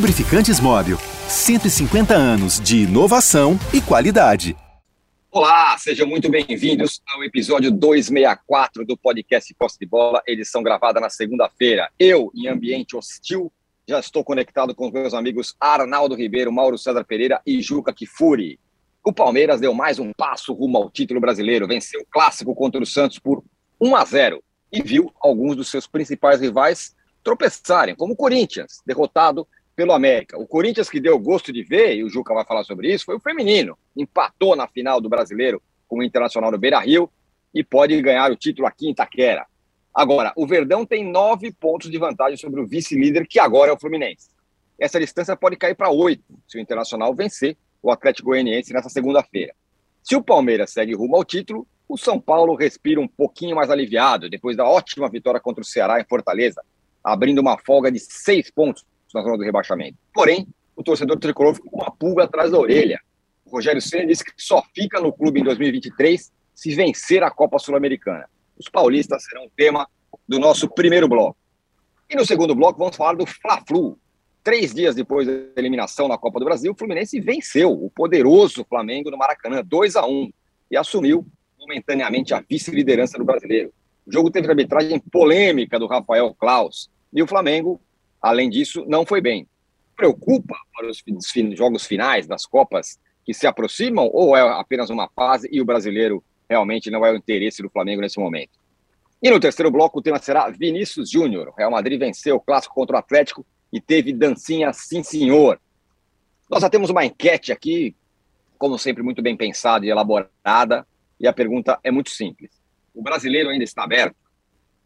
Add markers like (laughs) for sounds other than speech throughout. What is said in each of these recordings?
Lubrificantes Móvel. 150 anos de inovação e qualidade. Olá, sejam muito bem-vindos ao episódio 264 do podcast Posse de Bola, edição gravada na segunda-feira. Eu, em ambiente hostil, já estou conectado com os meus amigos Arnaldo Ribeiro, Mauro César Pereira e Juca Kifuri. O Palmeiras deu mais um passo rumo ao título brasileiro, venceu o clássico contra o Santos por 1 a 0 e viu alguns dos seus principais rivais tropeçarem, como o Corinthians, derrotado pelo América. O Corinthians que deu gosto de ver, e o Juca vai falar sobre isso, foi o feminino. Empatou na final do Brasileiro com o Internacional do Beira-Rio e pode ganhar o título aqui em Itaquera. Agora, o Verdão tem nove pontos de vantagem sobre o vice-líder, que agora é o Fluminense. Essa distância pode cair para oito se o Internacional vencer o Atlético Goianiense nessa segunda-feira. Se o Palmeiras segue rumo ao título, o São Paulo respira um pouquinho mais aliviado depois da ótima vitória contra o Ceará em Fortaleza, abrindo uma folga de seis pontos na zona do rebaixamento. Porém, o torcedor tricolor ficou com uma pulga atrás da orelha. O Rogério Senna disse que só fica no clube em 2023 se vencer a Copa Sul-Americana. Os paulistas serão o tema do nosso primeiro bloco. E no segundo bloco vamos falar do Fla-Flu. Três dias depois da eliminação na Copa do Brasil, o Fluminense venceu o poderoso Flamengo no Maracanã, 2 a 1 e assumiu momentaneamente a vice-liderança do brasileiro. O jogo teve arbitragem polêmica do Rafael Klaus. E o Flamengo, além disso, não foi bem. Preocupa para os jogos finais das Copas que se aproximam ou é apenas uma fase e o brasileiro realmente não é o interesse do Flamengo nesse momento? E no terceiro bloco o tema será Vinícius Júnior. Real Madrid venceu o clássico contra o Atlético e teve dancinha sim senhor. Nós já temos uma enquete aqui, como sempre, muito bem pensada e elaborada, e a pergunta é muito simples. O brasileiro ainda está aberto?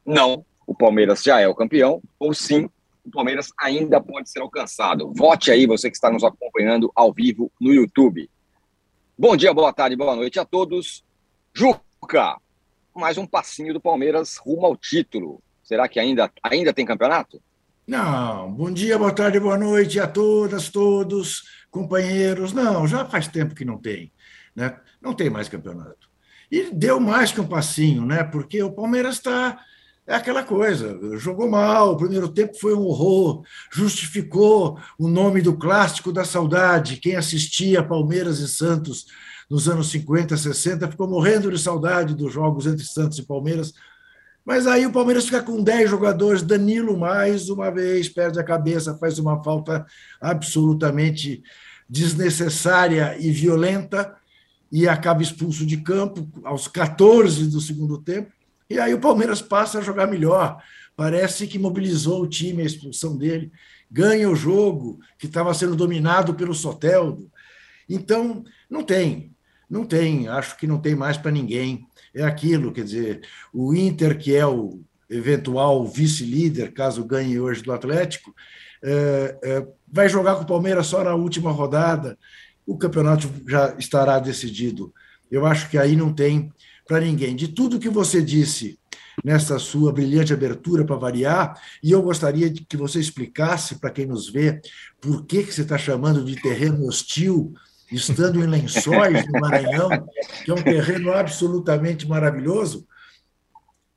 Não. O Palmeiras já é o campeão? Ou sim, o Palmeiras ainda pode ser alcançado? Vote aí, você que está nos acompanhando ao vivo no YouTube. Bom dia, boa tarde, boa noite a todos. Juca, mais um passinho do Palmeiras rumo ao título. Será que ainda, ainda tem campeonato? Não, bom dia, boa tarde, boa noite a todas, todos, companheiros. Não, já faz tempo que não tem. Né? Não tem mais campeonato. E deu mais que um passinho, né? Porque o Palmeiras está. É aquela coisa, jogou mal, o primeiro tempo foi um horror, justificou o nome do clássico da saudade. Quem assistia Palmeiras e Santos nos anos 50, 60 ficou morrendo de saudade dos jogos entre Santos e Palmeiras. Mas aí o Palmeiras fica com 10 jogadores, Danilo mais uma vez perde a cabeça, faz uma falta absolutamente desnecessária e violenta e acaba expulso de campo aos 14 do segundo tempo. E aí o Palmeiras passa a jogar melhor. Parece que mobilizou o time, a expulsão dele, ganha o jogo que estava sendo dominado pelo Soteldo. Então, não tem, não tem, acho que não tem mais para ninguém. É aquilo, quer dizer, o Inter, que é o eventual vice-líder, caso ganhe hoje do Atlético, é, é, vai jogar com o Palmeiras só na última rodada o campeonato já estará decidido. Eu acho que aí não tem para ninguém. De tudo que você disse nessa sua brilhante abertura para variar, e eu gostaria que você explicasse para quem nos vê por que, que você está chamando de terreno hostil, estando em Lençóis, no Maranhão, que é um terreno absolutamente maravilhoso.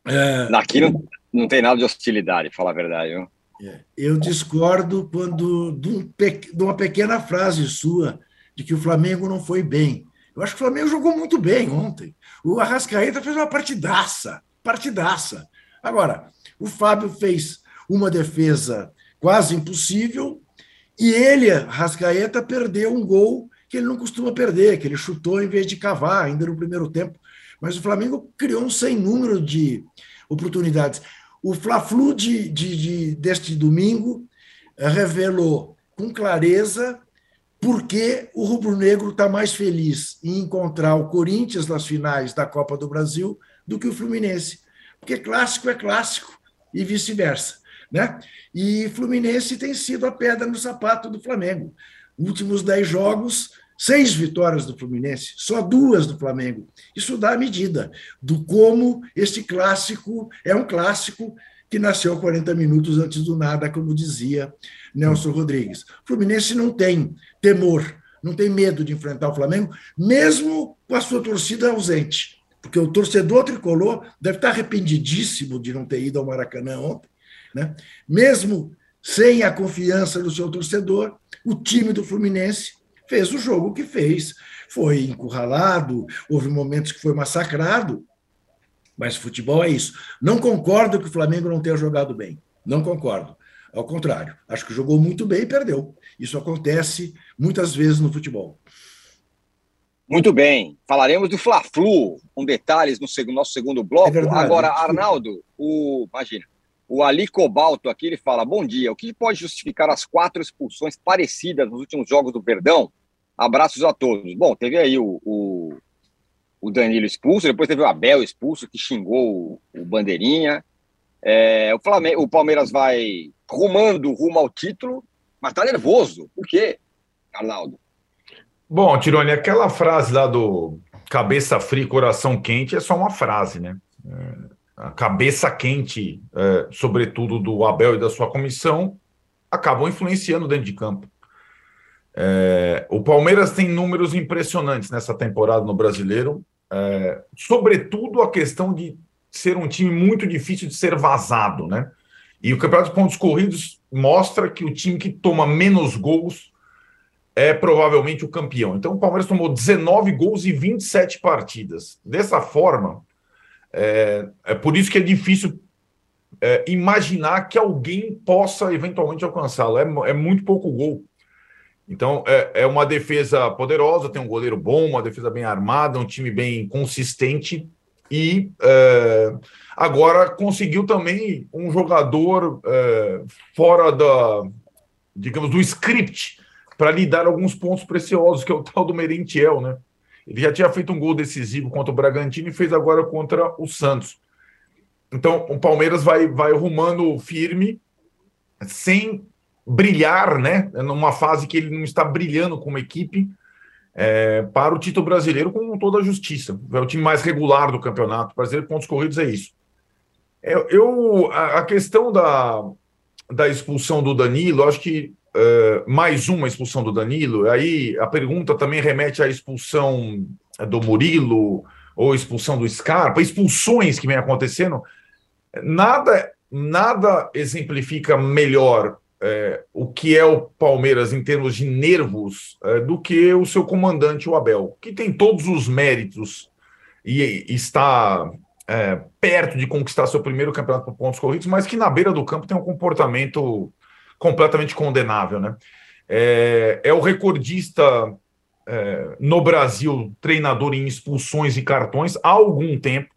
É... Aqui não, não tem nada de hostilidade, falar a verdade. Viu? É, eu discordo quando de, um, de uma pequena frase sua de que o Flamengo não foi bem. Eu acho que o Flamengo jogou muito bem ontem. O Arrascaeta fez uma partidaça, partidaça. Agora, o Fábio fez uma defesa quase impossível e ele, Arrascaeta, perdeu um gol que ele não costuma perder, que ele chutou em vez de cavar ainda no primeiro tempo. Mas o Flamengo criou um sem número de oportunidades. O Fla-Flu de, de, de, deste domingo revelou com clareza porque o rubro-negro está mais feliz em encontrar o Corinthians nas finais da Copa do Brasil do que o Fluminense. Porque clássico é clássico e vice-versa. Né? E Fluminense tem sido a pedra no sapato do Flamengo. Últimos dez jogos, seis vitórias do Fluminense, só duas do Flamengo. Isso dá a medida do como este clássico é um clássico que nasceu 40 minutos antes do nada, como dizia Nelson Rodrigues. O Fluminense não tem temor, não tem medo de enfrentar o Flamengo, mesmo com a sua torcida ausente. Porque o torcedor tricolor deve estar arrependidíssimo de não ter ido ao Maracanã ontem, né? mesmo sem a confiança do seu torcedor, o time do Fluminense fez o jogo que fez. Foi encurralado, houve momentos que foi massacrado, mas futebol é isso. Não concordo que o Flamengo não tenha jogado bem. Não concordo. Ao contrário, acho que jogou muito bem e perdeu. Isso acontece muitas vezes no futebol. Muito bem. Falaremos do Fla-Flu, com detalhes no segundo, nosso segundo bloco. É verdade, Agora, Arnaldo, o, imagina, o Ali Cobalto aqui, ele fala, bom dia, o que pode justificar as quatro expulsões parecidas nos últimos jogos do Verdão? Abraços a todos. Bom, teve aí o, o, o Danilo expulso, depois teve o Abel expulso, que xingou o, Bandeirinha. É, o, Flamengo, o Palmeiras vai rumando rumo ao título, mas tá nervoso. Por quê, Arnaldo? Bom, Tirone, aquela frase lá do cabeça fria, coração quente é só uma frase, né? É, a cabeça quente, é, sobretudo do Abel e da sua comissão, acabam influenciando dentro de campo. É, o Palmeiras tem números impressionantes nessa temporada no Brasileiro, é, sobretudo a questão de ser um time muito difícil de ser vazado, né? E o Campeonato de Pontos Corridos mostra que o time que toma menos gols é provavelmente o campeão. Então o Palmeiras tomou 19 gols em 27 partidas. Dessa forma, é, é por isso que é difícil é, imaginar que alguém possa eventualmente alcançá-lo. É, é, muito pouco gol. Então é, é uma defesa poderosa, tem um goleiro bom, uma defesa bem armada, um time bem consistente e é, agora conseguiu também um jogador é, fora da, digamos, do script para lhe dar alguns pontos preciosos, que é o tal do Merentiel, né? Ele já tinha feito um gol decisivo contra o Bragantino e fez agora contra o Santos. Então, o Palmeiras vai, vai rumando firme, sem brilhar, né? Numa fase que ele não está brilhando como equipe, é, para o título brasileiro com toda a justiça. É o time mais regular do campeonato. Brasileiro pontos corridos é isso. Eu, eu a, a, questão da, da expulsão do Danilo, acho que uh, mais uma expulsão do Danilo. Aí a pergunta também remete à expulsão do Murilo ou expulsão do Scarpa, expulsões que vem acontecendo. Nada, nada exemplifica melhor é, o que é o Palmeiras em termos de nervos é, do que o seu comandante, o Abel, que tem todos os méritos e, e está é, perto de conquistar seu primeiro campeonato por pontos corridos, mas que na beira do campo tem um comportamento completamente condenável, né? É, é o recordista é, no Brasil, treinador em expulsões e cartões há algum tempo.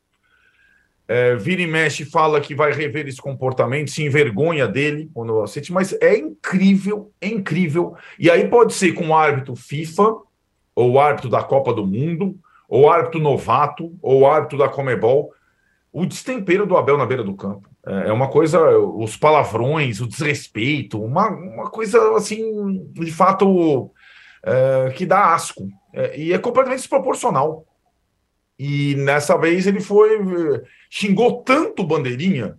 É, vira e mexe fala que vai rever esse comportamento, se envergonha dele quando aceite, mas é incrível, é incrível. E aí pode ser com o árbitro FIFA, ou o árbitro da Copa do Mundo, ou o árbitro novato, ou o árbitro da Comebol, o destempero do Abel na beira do campo. É, é uma coisa, os palavrões, o desrespeito, uma, uma coisa assim, de fato, é, que dá asco. É, e é completamente desproporcional. E nessa vez ele foi. xingou tanto bandeirinha.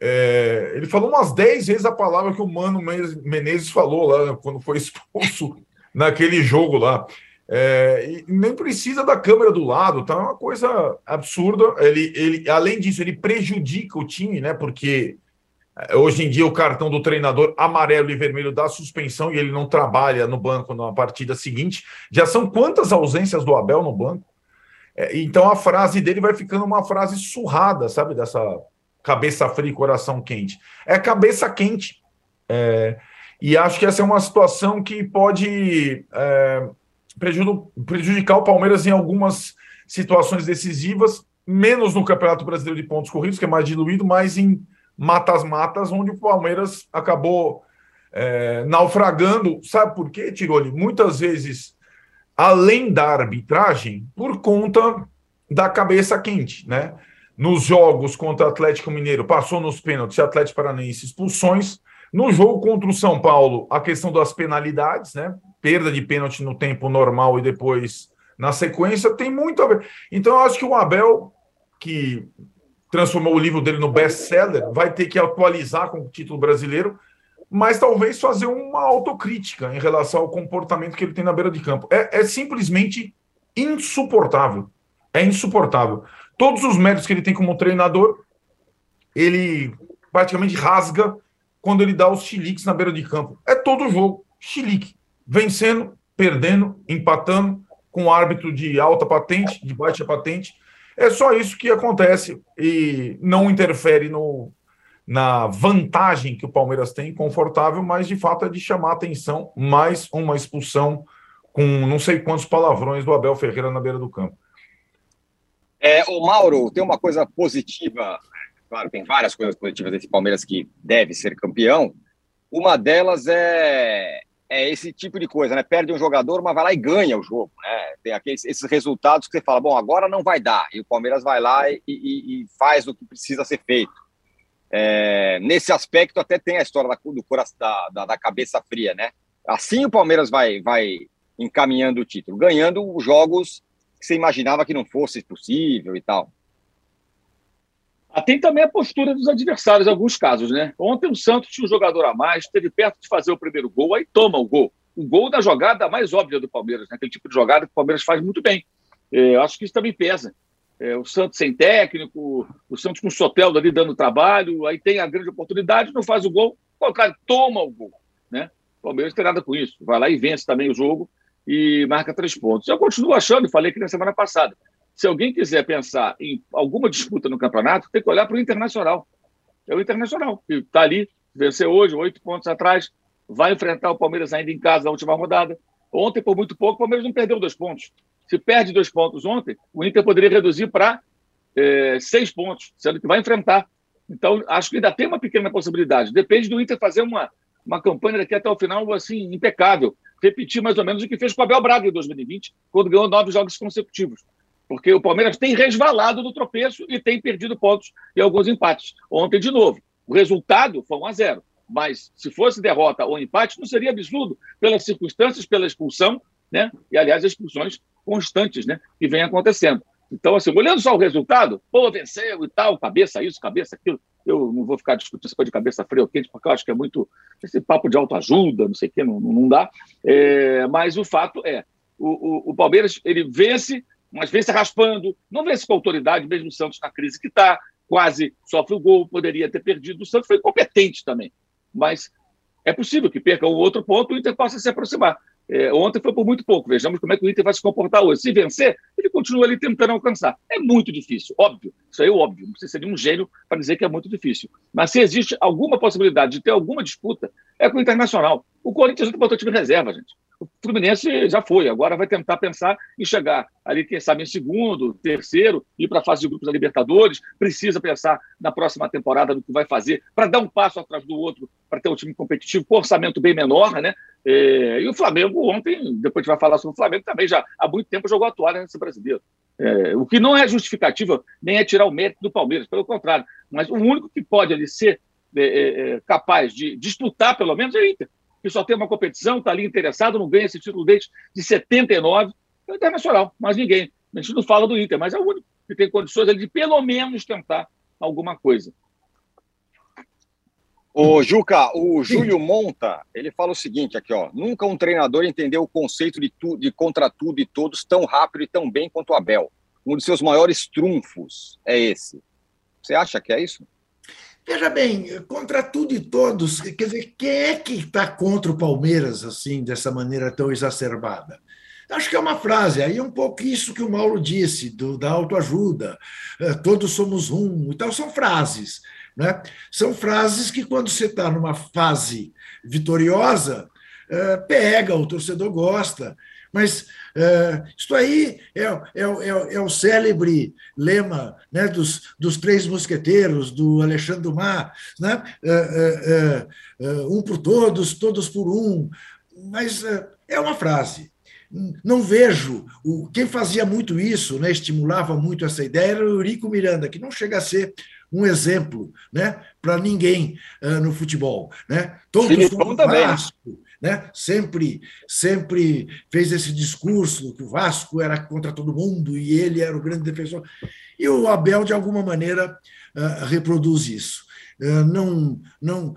É, ele falou umas 10 vezes a palavra que o Mano Menezes falou lá quando foi (laughs) expulso naquele jogo lá. É, nem precisa da câmera do lado, tá? É uma coisa absurda. Ele, ele, além disso, ele prejudica o time, né? Porque é, hoje em dia o cartão do treinador amarelo e vermelho dá suspensão e ele não trabalha no banco na partida seguinte. Já são quantas ausências do Abel no banco? É, então a frase dele vai ficando uma frase surrada, sabe? Dessa cabeça fria e coração quente. É cabeça quente. É, e acho que essa é uma situação que pode é, prejudicar o Palmeiras em algumas situações decisivas, menos no Campeonato Brasileiro de Pontos Corridos, que é mais diluído, mais em matas-matas, onde o Palmeiras acabou é, naufragando. Sabe por quê, Tiroli? Muitas vezes, além da arbitragem, por conta da cabeça quente, né? Nos jogos contra o Atlético Mineiro, passou nos pênaltis, Atlético Paranaense, expulsões. No jogo contra o São Paulo, a questão das penalidades, né? perda de pênalti no tempo normal e depois na sequência, tem muito a ver. Então, eu acho que o Abel, que transformou o livro dele no best-seller, vai ter que atualizar com o título brasileiro, mas talvez fazer uma autocrítica em relação ao comportamento que ele tem na beira de campo. É, é simplesmente insuportável. É insuportável. Todos os méritos que ele tem como treinador, ele praticamente rasga quando ele dá os chiliques na beira de campo. É todo jogo, chilique. Vencendo, perdendo, empatando, com árbitro de alta patente, de baixa patente. É só isso que acontece e não interfere no, na vantagem que o Palmeiras tem, confortável, mas de fato é de chamar atenção mais uma expulsão com não sei quantos palavrões do Abel Ferreira na beira do campo. É, o Mauro, tem uma coisa positiva Claro, tem várias coisas positivas desse Palmeiras que deve ser campeão. Uma delas é, é esse tipo de coisa, né? Perde um jogador, mas vai lá e ganha o jogo, né? Tem aqueles, esses resultados que você fala, bom, agora não vai dar. E o Palmeiras vai lá e, e, e faz o que precisa ser feito. É, nesse aspecto, até tem a história da, do da, da, da cabeça fria, né? Assim o Palmeiras vai, vai encaminhando o título, ganhando os jogos que você imaginava que não fosse possível e tal. Tem também a postura dos adversários em alguns casos, né? Ontem o Santos tinha um jogador a mais, esteve perto de fazer o primeiro gol, aí toma o gol. O gol da jogada mais óbvia do Palmeiras, né? aquele tipo de jogada que o Palmeiras faz muito bem. É, acho que isso também pesa. É, o Santos sem técnico, o Santos com o Soteldo ali dando trabalho, aí tem a grande oportunidade, não faz o gol, o contrário, toma o gol. Né? O Palmeiras tem nada com isso. Vai lá e vence também o jogo e marca três pontos. Eu continuo achando, falei aqui na semana passada, se alguém quiser pensar em alguma disputa no campeonato, tem que olhar para o Internacional. É o Internacional, que está ali, venceu hoje, oito pontos atrás, vai enfrentar o Palmeiras ainda em casa na última rodada. Ontem, por muito pouco, o Palmeiras não perdeu dois pontos. Se perde dois pontos ontem, o Inter poderia reduzir para é, seis pontos, sendo que vai enfrentar. Então, acho que ainda tem uma pequena possibilidade. Depende do Inter fazer uma, uma campanha daqui até o final, assim, impecável. Repetir mais ou menos o que fez com o Abel Braga em 2020, quando ganhou nove jogos consecutivos porque o Palmeiras tem resvalado no tropeço e tem perdido pontos em alguns empates. Ontem, de novo, o resultado foi 1 a 0 mas se fosse derrota ou empate, não seria absurdo pelas circunstâncias, pela expulsão, né? E, aliás, as expulsões constantes, né? Que vem acontecendo. Então, assim, olhando só o resultado, pô, venceu e tal, cabeça isso, cabeça aquilo. Eu não vou ficar discutindo essa coisa de cabeça fria ou quente, porque eu acho que é muito. Esse papo de autoajuda, não sei o quê, não, não dá. É, mas o fato é: o, o, o Palmeiras ele vence mas vem se raspando, não vence com autoridade, mesmo o Santos na crise que está, quase sofre o gol, poderia ter perdido. O Santos foi competente também, mas é possível que perca um outro ponto e o Inter possa se aproximar. É, ontem foi por muito pouco. Vejamos como é que o Inter vai se comportar hoje. Se vencer, ele continua ali tentando alcançar. É muito difícil, óbvio. Isso aí é óbvio. Não precisa ser um gênio para dizer que é muito difícil. Mas se existe alguma possibilidade de ter alguma disputa, é com o Internacional. O Corinthians não botou time reserva, gente. O Fluminense já foi, agora vai tentar pensar em chegar ali, quem sabe, em segundo, terceiro, ir para a fase de grupos da Libertadores, precisa pensar na próxima temporada no que vai fazer para dar um passo atrás do outro, para ter um time competitivo com orçamento bem menor, né? É, e o Flamengo ontem, depois a gente vai falar sobre o Flamengo, também já há muito tempo jogou a toalha nesse brasileiro. É, o que não é justificativa nem é tirar o mérito do Palmeiras, pelo contrário, mas o único que pode ali ser é, é, é capaz de disputar, pelo menos, é o Inter que só tem uma competição, está ali interessado, não ganha esse título desde de 79, é o Internacional, mas ninguém. A gente não fala do Inter, mas é o único que tem condições de pelo menos tentar alguma coisa. O Juca, o Júlio Monta, ele fala o seguinte aqui, ó. Nunca um treinador entendeu o conceito de, tu, de contra tudo e todos tão rápido e tão bem quanto o Abel. Um de seus maiores trunfos é esse. Você acha que é isso? Veja bem, contra tudo e todos, quer dizer, quem é que está contra o Palmeiras assim, dessa maneira tão exacerbada? Acho que é uma frase, aí é um pouco isso que o Mauro disse, do, da autoajuda, é, todos somos um e tal, são frases. Né? São frases que, quando você está numa fase vitoriosa, é, pega, o torcedor gosta. Mas é, isso aí é, é, é, é, o célebre lema né, dos, dos três mosqueteiros, do Alexandre Dumas, né? É, é, um por todos, todos por um. Mas é uma frase. Não vejo. O, quem fazia muito isso, né, estimulava muito essa ideia, era o Eurico Miranda, que não chega a ser um exemplo né, para ninguém uh, no futebol. Né? Todos Filipão Vasco, né? sempre, sempre fez esse discurso que o Vasco era contra todo mundo e ele era o grande defensor. E o Abel, de alguma maneira, uh, reproduz isso. Uh, não, não,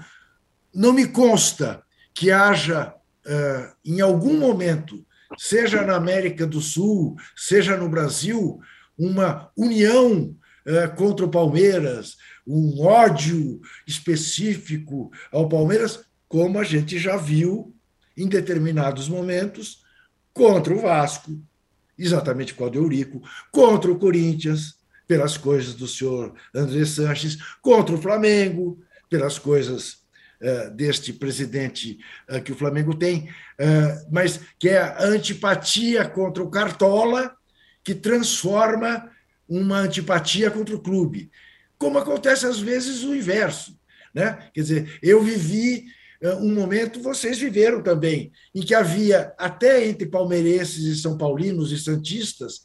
não me consta que haja, uh, em algum momento, seja na América do Sul, seja no Brasil, uma união contra o Palmeiras, um ódio específico ao Palmeiras, como a gente já viu em determinados momentos contra o Vasco, exatamente com o Eurico, contra o Corinthians, pelas coisas do senhor André Sanches, contra o Flamengo, pelas coisas uh, deste presidente uh, que o Flamengo tem, uh, mas que é a antipatia contra o Cartola, que transforma uma antipatia contra o clube. Como acontece às vezes o inverso. Né? Quer dizer, eu vivi um momento, vocês viveram também, em que havia, até entre palmeirenses e são paulinos e santistas,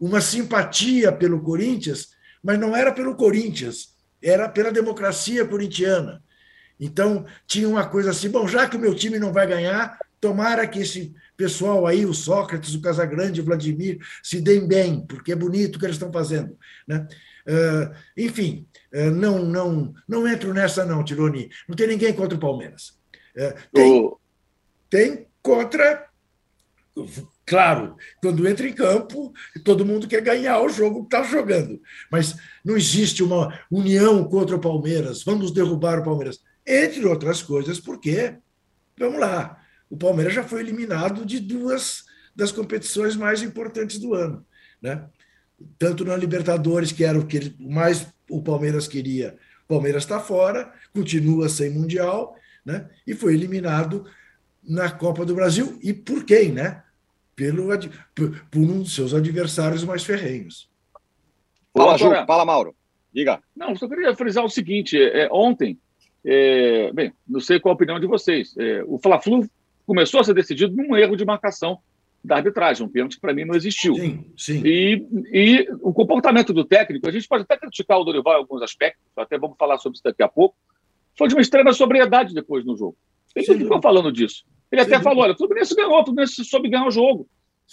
uma simpatia pelo Corinthians, mas não era pelo Corinthians, era pela democracia corintiana. Então, tinha uma coisa assim: bom, já que o meu time não vai ganhar, tomara que esse pessoal aí, o Sócrates, o Casagrande, o Vladimir, se deem bem, porque é bonito o que eles estão fazendo. Né? Uh, enfim, uh, não, não, não entro nessa, não, Tironi. Não tem ninguém contra o Palmeiras. Uh, tem, tem contra Claro, quando entra em campo, todo mundo quer ganhar o jogo que está jogando. Mas não existe uma união contra o Palmeiras, vamos derrubar o Palmeiras. Entre outras coisas, porque, vamos lá, o Palmeiras já foi eliminado de duas das competições mais importantes do ano. Né? Tanto na Libertadores, que era o que mais o Palmeiras queria, o Palmeiras está fora, continua sem Mundial, né? e foi eliminado na Copa do Brasil. E por quem? Né? pelo, por, por um dos seus adversários mais ferrenhos. Fala, Ju, fala, Mauro. Diga. Não, só queria frisar o seguinte: é, ontem, é, bem, não sei qual a opinião de vocês, é, o Fla-Flu começou a ser decidido num erro de marcação da arbitragem, um pênalti que para mim não existiu. Sim, sim. E, e o comportamento do técnico, a gente pode até criticar o Dorival em alguns aspectos, até vamos falar sobre isso daqui a pouco, foi de uma extrema sobriedade depois no jogo. Ele não ficou falando disso. Ele até Sim. falou: olha, o Fluminense ganhou, o Fluminense soube ganhar o jogo.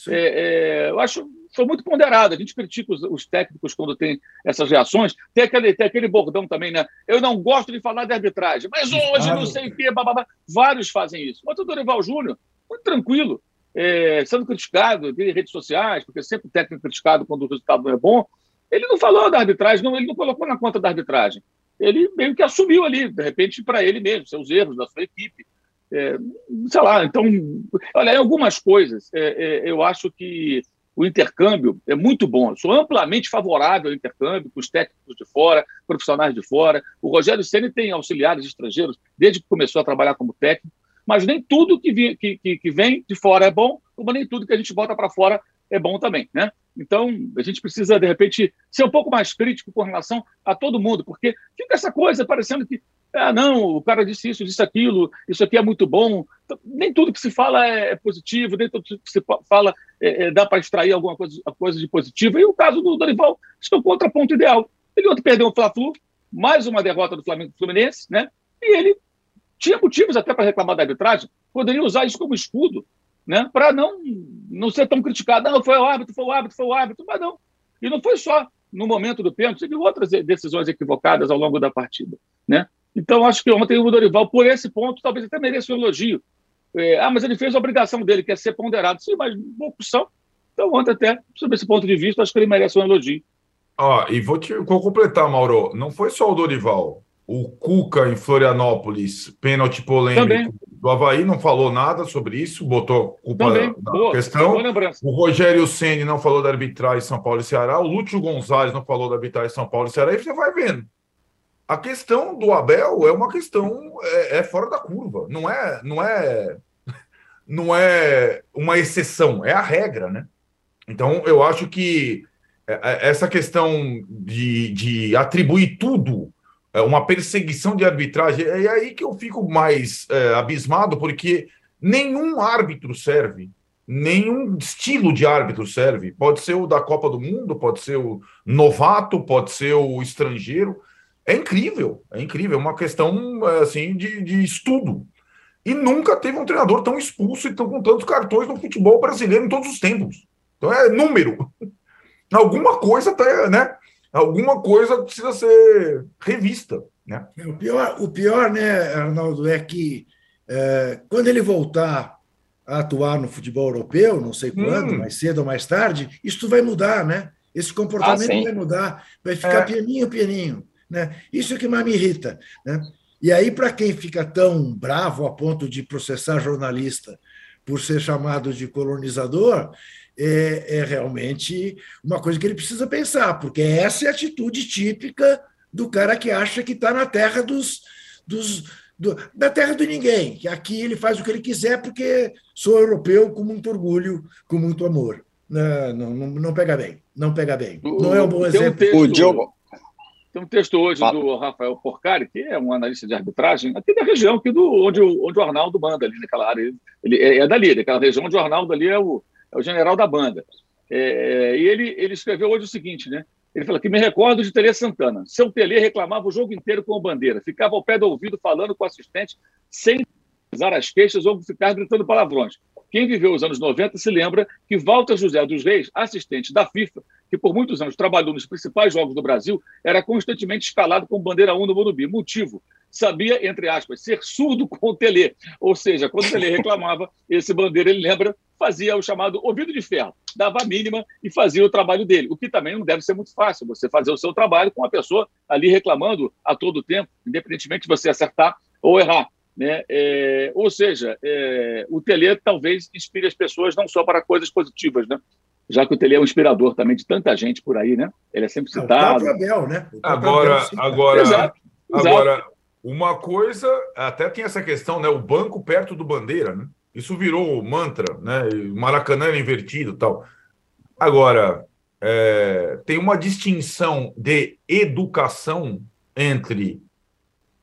É, é, eu acho foi muito ponderado. A gente critica os, os, técnicos quando tem essas reações. Tem aquele, tem aquele bordão também, né? Eu não gosto de falar de arbitragem, mas hoje não sei o quê, bababá. Vários fazem isso. Mas o Dorival Júnior, muito tranquilo, é, sendo criticado em redes sociais, porque sempre o técnico é criticado quando o resultado não é bom. Ele não falou da arbitragem, não, ele não colocou na conta da arbitragem. Ele meio que assumiu ali, de repente, para ele mesmo, seus erros da sua equipe. É, sei lá, então, olha, em algumas coisas, é, é, eu acho que o intercâmbio é muito bom. Eu sou amplamente favorável ao intercâmbio com os técnicos de fora, profissionais de fora. O Rogério Ceni tem auxiliares estrangeiros desde que começou a trabalhar como técnico, mas nem tudo que, vi, que, que, que vem de fora é bom, como nem tudo que a gente bota para fora é bom também, né? Então, a gente precisa, de repente, ser um pouco mais crítico com relação a todo mundo, porque fica essa coisa parecendo que ah, não, o cara disse isso, disse aquilo, isso aqui é muito bom. Então, nem tudo que se fala é, é positivo, nem tudo que se fala é, é, dá para extrair alguma coisa, coisa de positivo. E o caso do Dorival, que é o contraponto ideal. Ele ontem perdeu o Fla-Flu, mais uma derrota do Flamengo Fluminense, né? E ele tinha motivos até para reclamar da arbitragem, poderia usar isso como escudo, né? Para não, não ser tão criticado. Não, foi o árbitro, foi o árbitro, foi o árbitro, mas não. E não foi só no momento do pênalti, teve outras decisões equivocadas ao longo da partida, né? Então, acho que ontem o Dorival, por esse ponto, talvez até mereça um elogio. É, ah, mas ele fez a obrigação dele, que é ser ponderado. Sim, mas poucos são. Então, ontem, até, sob esse ponto de vista, acho que ele merece um elogio. Ah, e vou, te, vou completar, Mauro. Não foi só o Dorival. O Cuca em Florianópolis, pênalti polêmico Também. do Havaí, não falou nada sobre isso, botou culpa Também. na boa, questão. Boa o Rogério Ceni não falou da arbitragem São Paulo e Ceará. O Lúcio Gonzalez não falou da arbitragem São Paulo e Ceará. E você vai vendo a questão do Abel é uma questão é, é, fora da curva, não é, não é, (laughs) não é uma exceção, é a regra, né? Então eu acho que é, é, essa questão de, de atribuir tudo uma perseguição de arbitragem é aí que eu fico mais é, abismado, porque nenhum árbitro serve, nenhum estilo de árbitro serve. Pode ser o da Copa do Mundo, pode ser o novato, pode ser o estrangeiro é incrível, é incrível, é uma questão assim de, de estudo. E nunca teve um treinador tão expulso e tão, com tantos cartões no futebol brasileiro em todos os tempos. Então é número. (laughs) Alguma coisa tá, né? Alguma coisa precisa ser revista, né? É, o pior, o pior, né, Arnaldo, é que é, quando ele voltar a atuar no futebol europeu, não sei quando, hum. mais cedo ou mais tarde, isso vai mudar, né? Esse comportamento ah, vai mudar, vai ficar é. pianinho, pianinho. Né? Isso é que mais me irrita. Né? E aí, para quem fica tão bravo a ponto de processar jornalista por ser chamado de colonizador, é, é, realmente uma coisa que ele precisa pensar, porque essa é a atitude típica do cara que acha que está na terra dos, dos do, da terra de ninguém, que aqui ele faz o que ele quiser porque sou europeu com muito orgulho, com muito amor. Não, não, não pega bem, não pega bem. Não é um bom exemplo. Um texto, o Diogo, tem um texto hoje Fala. do Rafael Porcari, que é um analista de arbitragem, aqui da região aqui do, onde, onde o Arnaldo manda, ali naquela área. Ele é, é dali, daquela região onde o Arnaldo ali é o, é o general da banda. É, e ele, ele escreveu hoje o seguinte, né? Ele fala que me recordo de Tele Santana. Seu Tele reclamava o jogo inteiro com a bandeira, ficava ao pé do ouvido falando com o assistente sem usar as queixas ou ficar gritando palavrões. Quem viveu os anos 90 se lembra que Walter José dos Reis, assistente da FIFA, que por muitos anos trabalhou nos principais jogos do Brasil, era constantemente escalado com bandeira 1 no Morumbi. Motivo: sabia, entre aspas, ser surdo com o Tele. Ou seja, quando o Tele (laughs) reclamava, esse bandeira, ele lembra, fazia o chamado ouvido de ferro, dava a mínima e fazia o trabalho dele. O que também não deve ser muito fácil, você fazer o seu trabalho com a pessoa ali reclamando a todo tempo, independentemente de você acertar ou errar. Né? É, ou seja, é, o Tele talvez inspire as pessoas não só para coisas positivas, né? já que o Tele é um inspirador também de tanta gente por aí, né? Ele é sempre citado. É, o Abel, né? O agora, Abel, agora, exato, agora, exato. uma coisa, até tem essa questão, né? O banco perto do bandeira, né? Isso virou mantra, né? Maracanã era invertido, tal. Agora, é, tem uma distinção de educação entre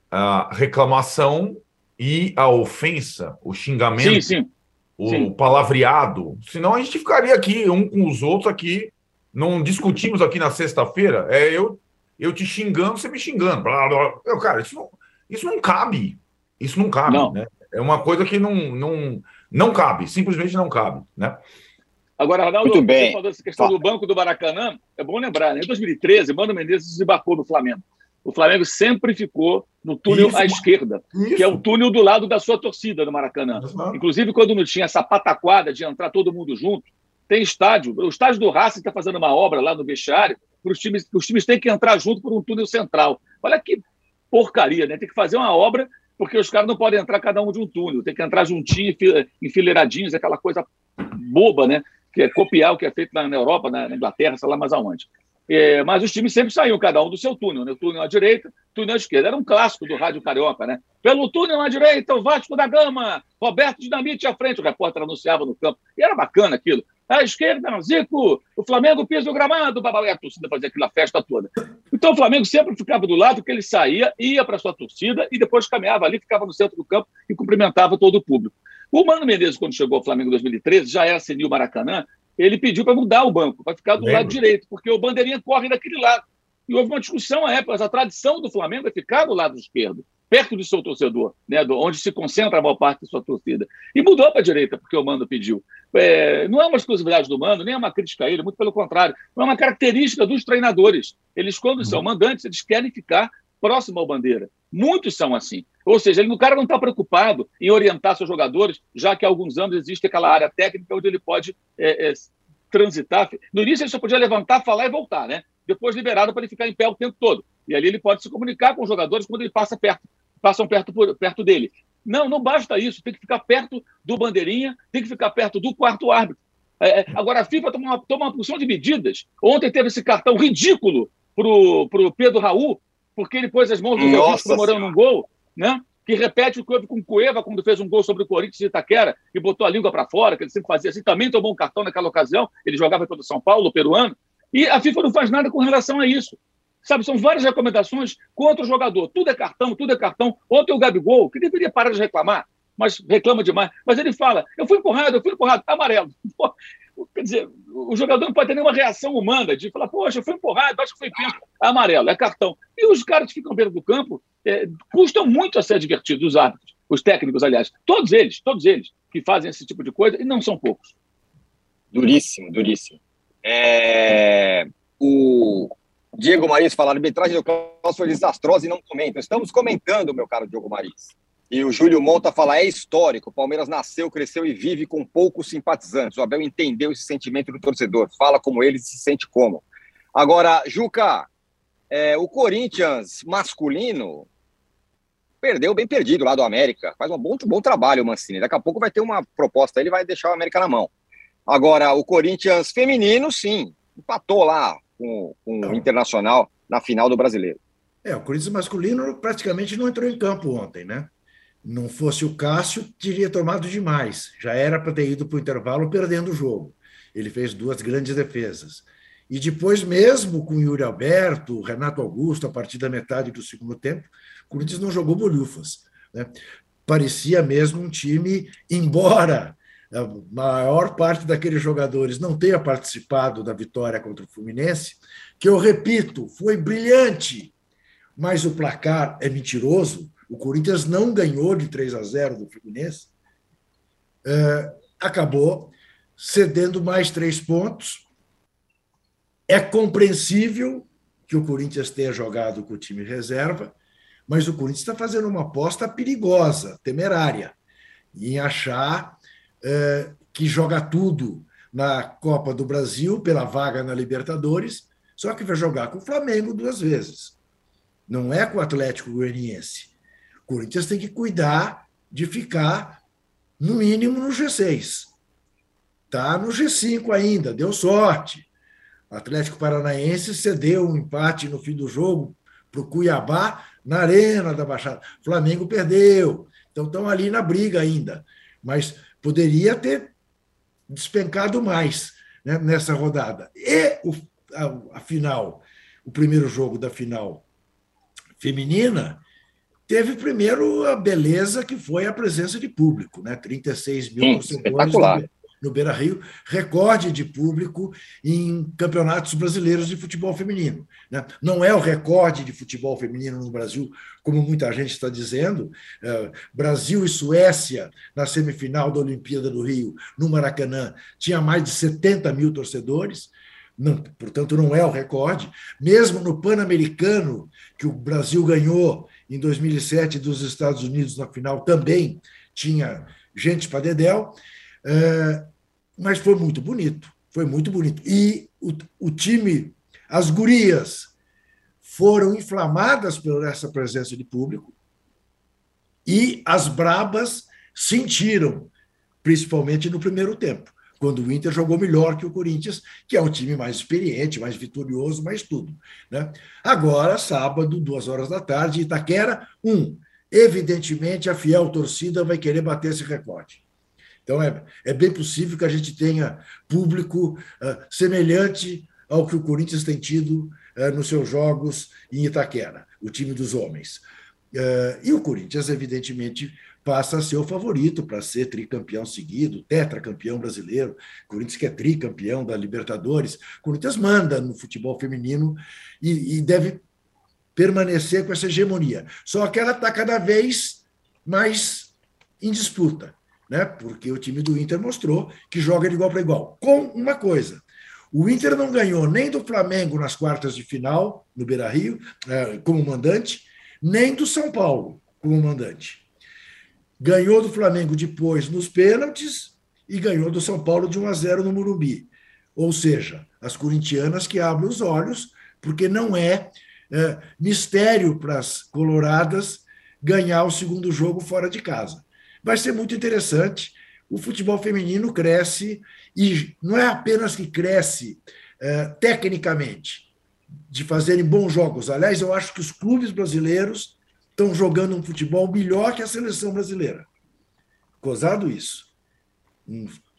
a reclamação e a ofensa, o xingamento, sim, sim. o sim. palavreado. Senão a gente ficaria aqui, um com os outros aqui, não discutimos aqui na sexta-feira, é eu eu te xingando, você me xingando. Blá, blá. Eu, cara, isso não, isso não cabe. Isso não cabe, não. né? É uma coisa que não, não, não cabe, simplesmente não cabe, né? Agora, Arnaldo, Muito bem. você falou essa questão do Banco do Maracanã, é bom lembrar, né? em 2013, Mano Menezes desembarcou no Flamengo o Flamengo sempre ficou no túnel isso, à esquerda, isso. que é o túnel do lado da sua torcida no Maracanã. Inclusive, quando não tinha essa pataquada de entrar todo mundo junto, tem estádio. O estádio do Racing está fazendo uma obra lá no vestiário, para os times, os times têm que entrar junto por um túnel central. Olha que porcaria, né? Tem que fazer uma obra porque os caras não podem entrar cada um de um túnel, tem que entrar juntinho, enfileiradinhos, aquela coisa boba, né? Que é copiar o que é feito na, Europa, na, Inglaterra, sei lá mais aonde. É, mas os times sempre saíam, cada um do seu túnel, né? Túnel à direita, túnel à esquerda. Era um clássico do Rádio Carioca, né? Pelo túnel à direita, o Vasco da Gama, Roberto Dinamite à frente, o repórter anunciava no campo. E era bacana aquilo. À esquerda, Zico, o Flamengo pisa o gramado, babá, a torcida fazia aquela festa toda. Então o Flamengo sempre ficava do lado que ele saía, ia para sua torcida e depois caminhava ali, ficava no centro do campo e cumprimentava todo o público. O Mano Menezes, quando chegou ao Flamengo em 2013, já era senil Maracanã, ele pediu para mudar o banco, para ficar do Lembra. lado direito, porque o bandeirinha corre daquele lado. E houve uma discussão à época, mas a tradição do Flamengo é ficar do lado esquerdo, perto do seu torcedor, né, onde se concentra a maior parte da sua torcida. E mudou para a direita, porque o Mano pediu. É, não é uma exclusividade do Mano, nem é uma crítica a ele, muito pelo contrário. Não é uma característica dos treinadores. Eles, quando são uhum. mandantes, eles querem ficar próximo ao bandeira. Muitos são assim. Ou seja, ele, o cara não está preocupado em orientar seus jogadores, já que há alguns anos existe aquela área técnica onde ele pode é, é, transitar. No início ele só podia levantar, falar e voltar, né? Depois liberado para ele ficar em pé o tempo todo. E ali ele pode se comunicar com os jogadores quando ele passa perto, passam perto, perto dele. Não, não basta isso. Tem que ficar perto do bandeirinha, tem que ficar perto do quarto árbitro. É, é agora a FIFA toma uma, toma uma porção de medidas. Ontem teve esse cartão ridículo para o Pedro Raul, porque ele pôs as mãos no rosto comemorando um gol né? que repete o que houve com o Cueva, quando fez um gol sobre o Corinthians de Itaquera e botou a língua para fora, que ele sempre fazia assim, também tomou um cartão naquela ocasião, ele jogava pelo São Paulo, peruano, e a FIFA não faz nada com relação a isso. Sabe, são várias recomendações contra o jogador. Tudo é cartão, tudo é cartão. Ontem o Gabigol, que deveria parar de reclamar, mas reclama demais. Mas ele fala: eu fui empurrado, eu fui empurrado, tá amarelo. (laughs) Pô, quer dizer, o jogador não pode ter nenhuma reação humana de falar, poxa, fui empurrado, acho que foi pênalti. É amarelo, é cartão. E os caras que ficam dentro do campo é, custam muito a ser divertidos, os árbitros, os técnicos, aliás. Todos eles, todos eles que fazem esse tipo de coisa, e não são poucos. Duríssimo, duríssimo. É... O Diego Maris fala, arbitragem do Klaus foi desastrosa e não comenta. Estamos comentando, meu caro Diego Maris. E o Júlio Monta fala: é histórico. O Palmeiras nasceu, cresceu e vive com poucos simpatizantes. O Abel entendeu esse sentimento do torcedor, fala como ele se sente como. Agora, Juca, É, o Corinthians masculino perdeu bem perdido lá do América. Faz um bom, bom trabalho o Mancini. Daqui a pouco vai ter uma proposta, ele vai deixar o América na mão. Agora, o Corinthians feminino, sim, empatou lá com, com o Internacional na final do Brasileiro. É, o Corinthians masculino praticamente não entrou em campo ontem, né? Não fosse o Cássio, teria tomado demais. Já era para ter ido para o intervalo perdendo o jogo. Ele fez duas grandes defesas. E depois, mesmo com o Yuri Alberto, Renato Augusto, a partir da metade do segundo tempo, o Corinthians não jogou bolhufas. Né? Parecia mesmo um time, embora a maior parte daqueles jogadores não tenha participado da vitória contra o Fluminense, que eu repito, foi brilhante, mas o placar é mentiroso. O Corinthians não ganhou de 3 a 0 do Fluminense, é, acabou cedendo mais três pontos. É compreensível que o Corinthians tenha jogado com o time reserva, mas o Corinthians está fazendo uma aposta perigosa, temerária, em achar é, que joga tudo na Copa do Brasil pela vaga na Libertadores, só que vai jogar com o Flamengo duas vezes. Não é com o Atlético Goianiense. Corinthians tem que cuidar de ficar, no mínimo, no G6. Está no G5 ainda, deu sorte. O Atlético Paranaense cedeu um empate no fim do jogo para o Cuiabá na Arena da Baixada. O Flamengo perdeu. Então estão ali na briga ainda. Mas poderia ter despencado mais né, nessa rodada. E o, a, a final, o primeiro jogo da final feminina, teve primeiro a beleza que foi a presença de público, né? 36 mil torcedores no Beira Rio, recorde de público em campeonatos brasileiros de futebol feminino. Né? Não é o recorde de futebol feminino no Brasil, como muita gente está dizendo. É, Brasil e Suécia, na semifinal da Olimpíada do Rio, no Maracanã, tinha mais de 70 mil torcedores. Não, portanto, não é o recorde. Mesmo no Pan-Americano, que o Brasil ganhou em 2007 dos Estados Unidos na final, também tinha gente para dedéu. É, mas foi muito bonito, foi muito bonito. E o, o time, as gurias, foram inflamadas por essa presença de público e as brabas sentiram, principalmente no primeiro tempo, quando o Inter jogou melhor que o Corinthians, que é um time mais experiente, mais vitorioso, mais tudo. Né? Agora, sábado, duas horas da tarde, Itaquera, um. Evidentemente, a fiel torcida vai querer bater esse recorde. Então, é, é bem possível que a gente tenha público uh, semelhante ao que o Corinthians tem tido uh, nos seus jogos em Itaquera, o time dos homens. Uh, e o Corinthians, evidentemente, passa a ser o favorito para ser tricampeão seguido, tetracampeão brasileiro. Corinthians que é tricampeão da Libertadores. Corinthians manda no futebol feminino e, e deve permanecer com essa hegemonia. Só que ela está cada vez mais em disputa né? porque o time do Inter mostrou que joga de igual para igual. Com uma coisa: o Inter não ganhou nem do Flamengo nas quartas de final, no Beira Rio, é, como mandante, nem do São Paulo como mandante. Ganhou do Flamengo depois nos pênaltis e ganhou do São Paulo de 1 a 0 no Murumbi. Ou seja, as corintianas que abrem os olhos, porque não é, é mistério para as coloradas ganhar o segundo jogo fora de casa vai ser muito interessante. O futebol feminino cresce, e não é apenas que cresce é, tecnicamente, de fazerem bons jogos. Aliás, eu acho que os clubes brasileiros estão jogando um futebol melhor que a seleção brasileira. Gozado isso.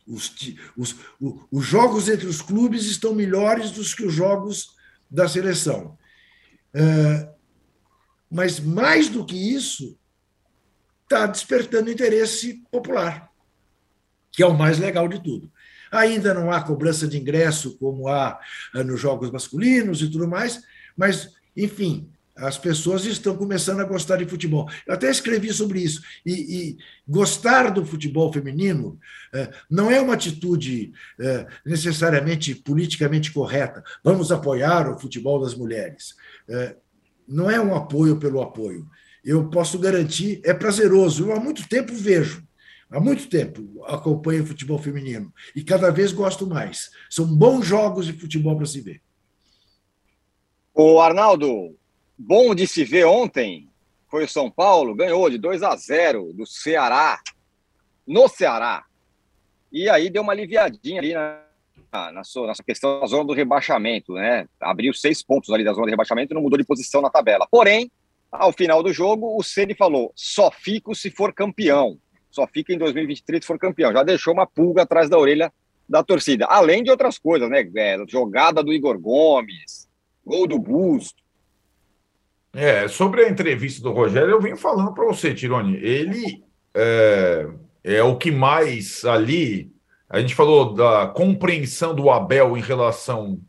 Os, os, os, jogos entre os clubes estão melhores do que os jogos da seleção. É, mas mais do que isso, está despertando interesse popular, que é o mais legal de tudo. Ainda não há cobrança de ingresso como há eh, nos jogos masculinos e tudo mais, mas, enfim, as pessoas estão começando a gostar de futebol. Eu até escrevi sobre isso. E, e gostar do futebol feminino eh, não é uma atitude eh, necessariamente politicamente correta. Vamos apoiar o futebol das mulheres. não é um apoio pelo apoio eu posso garantir, é prazeroso. Eu há muito tempo vejo, há muito tempo acompanho o futebol feminino e cada vez gosto mais. São bons jogos de futebol para se ver. O Arnaldo, bom de se ver ontem, foi o São Paulo, ganhou de 2 a 0 do Ceará, no Ceará. E aí deu uma aliviadinha ali na, na, sua, na sua questão da zona do rebaixamento, né? Abriu seis pontos ali da zona de rebaixamento e não mudou de posição na tabela. Porém, ao final do jogo, o Ceni falou: só fico se for campeão. Só fica em 2023 se for campeão. Já deixou uma pulga atrás da orelha da torcida. Além de outras coisas, né? É, jogada do Igor Gomes, gol do Busto. É, sobre a entrevista do Rogério, eu venho falando para você, Tironi. Ele é, é, o que mais ali. A gente falou da compreensão do Abel em relação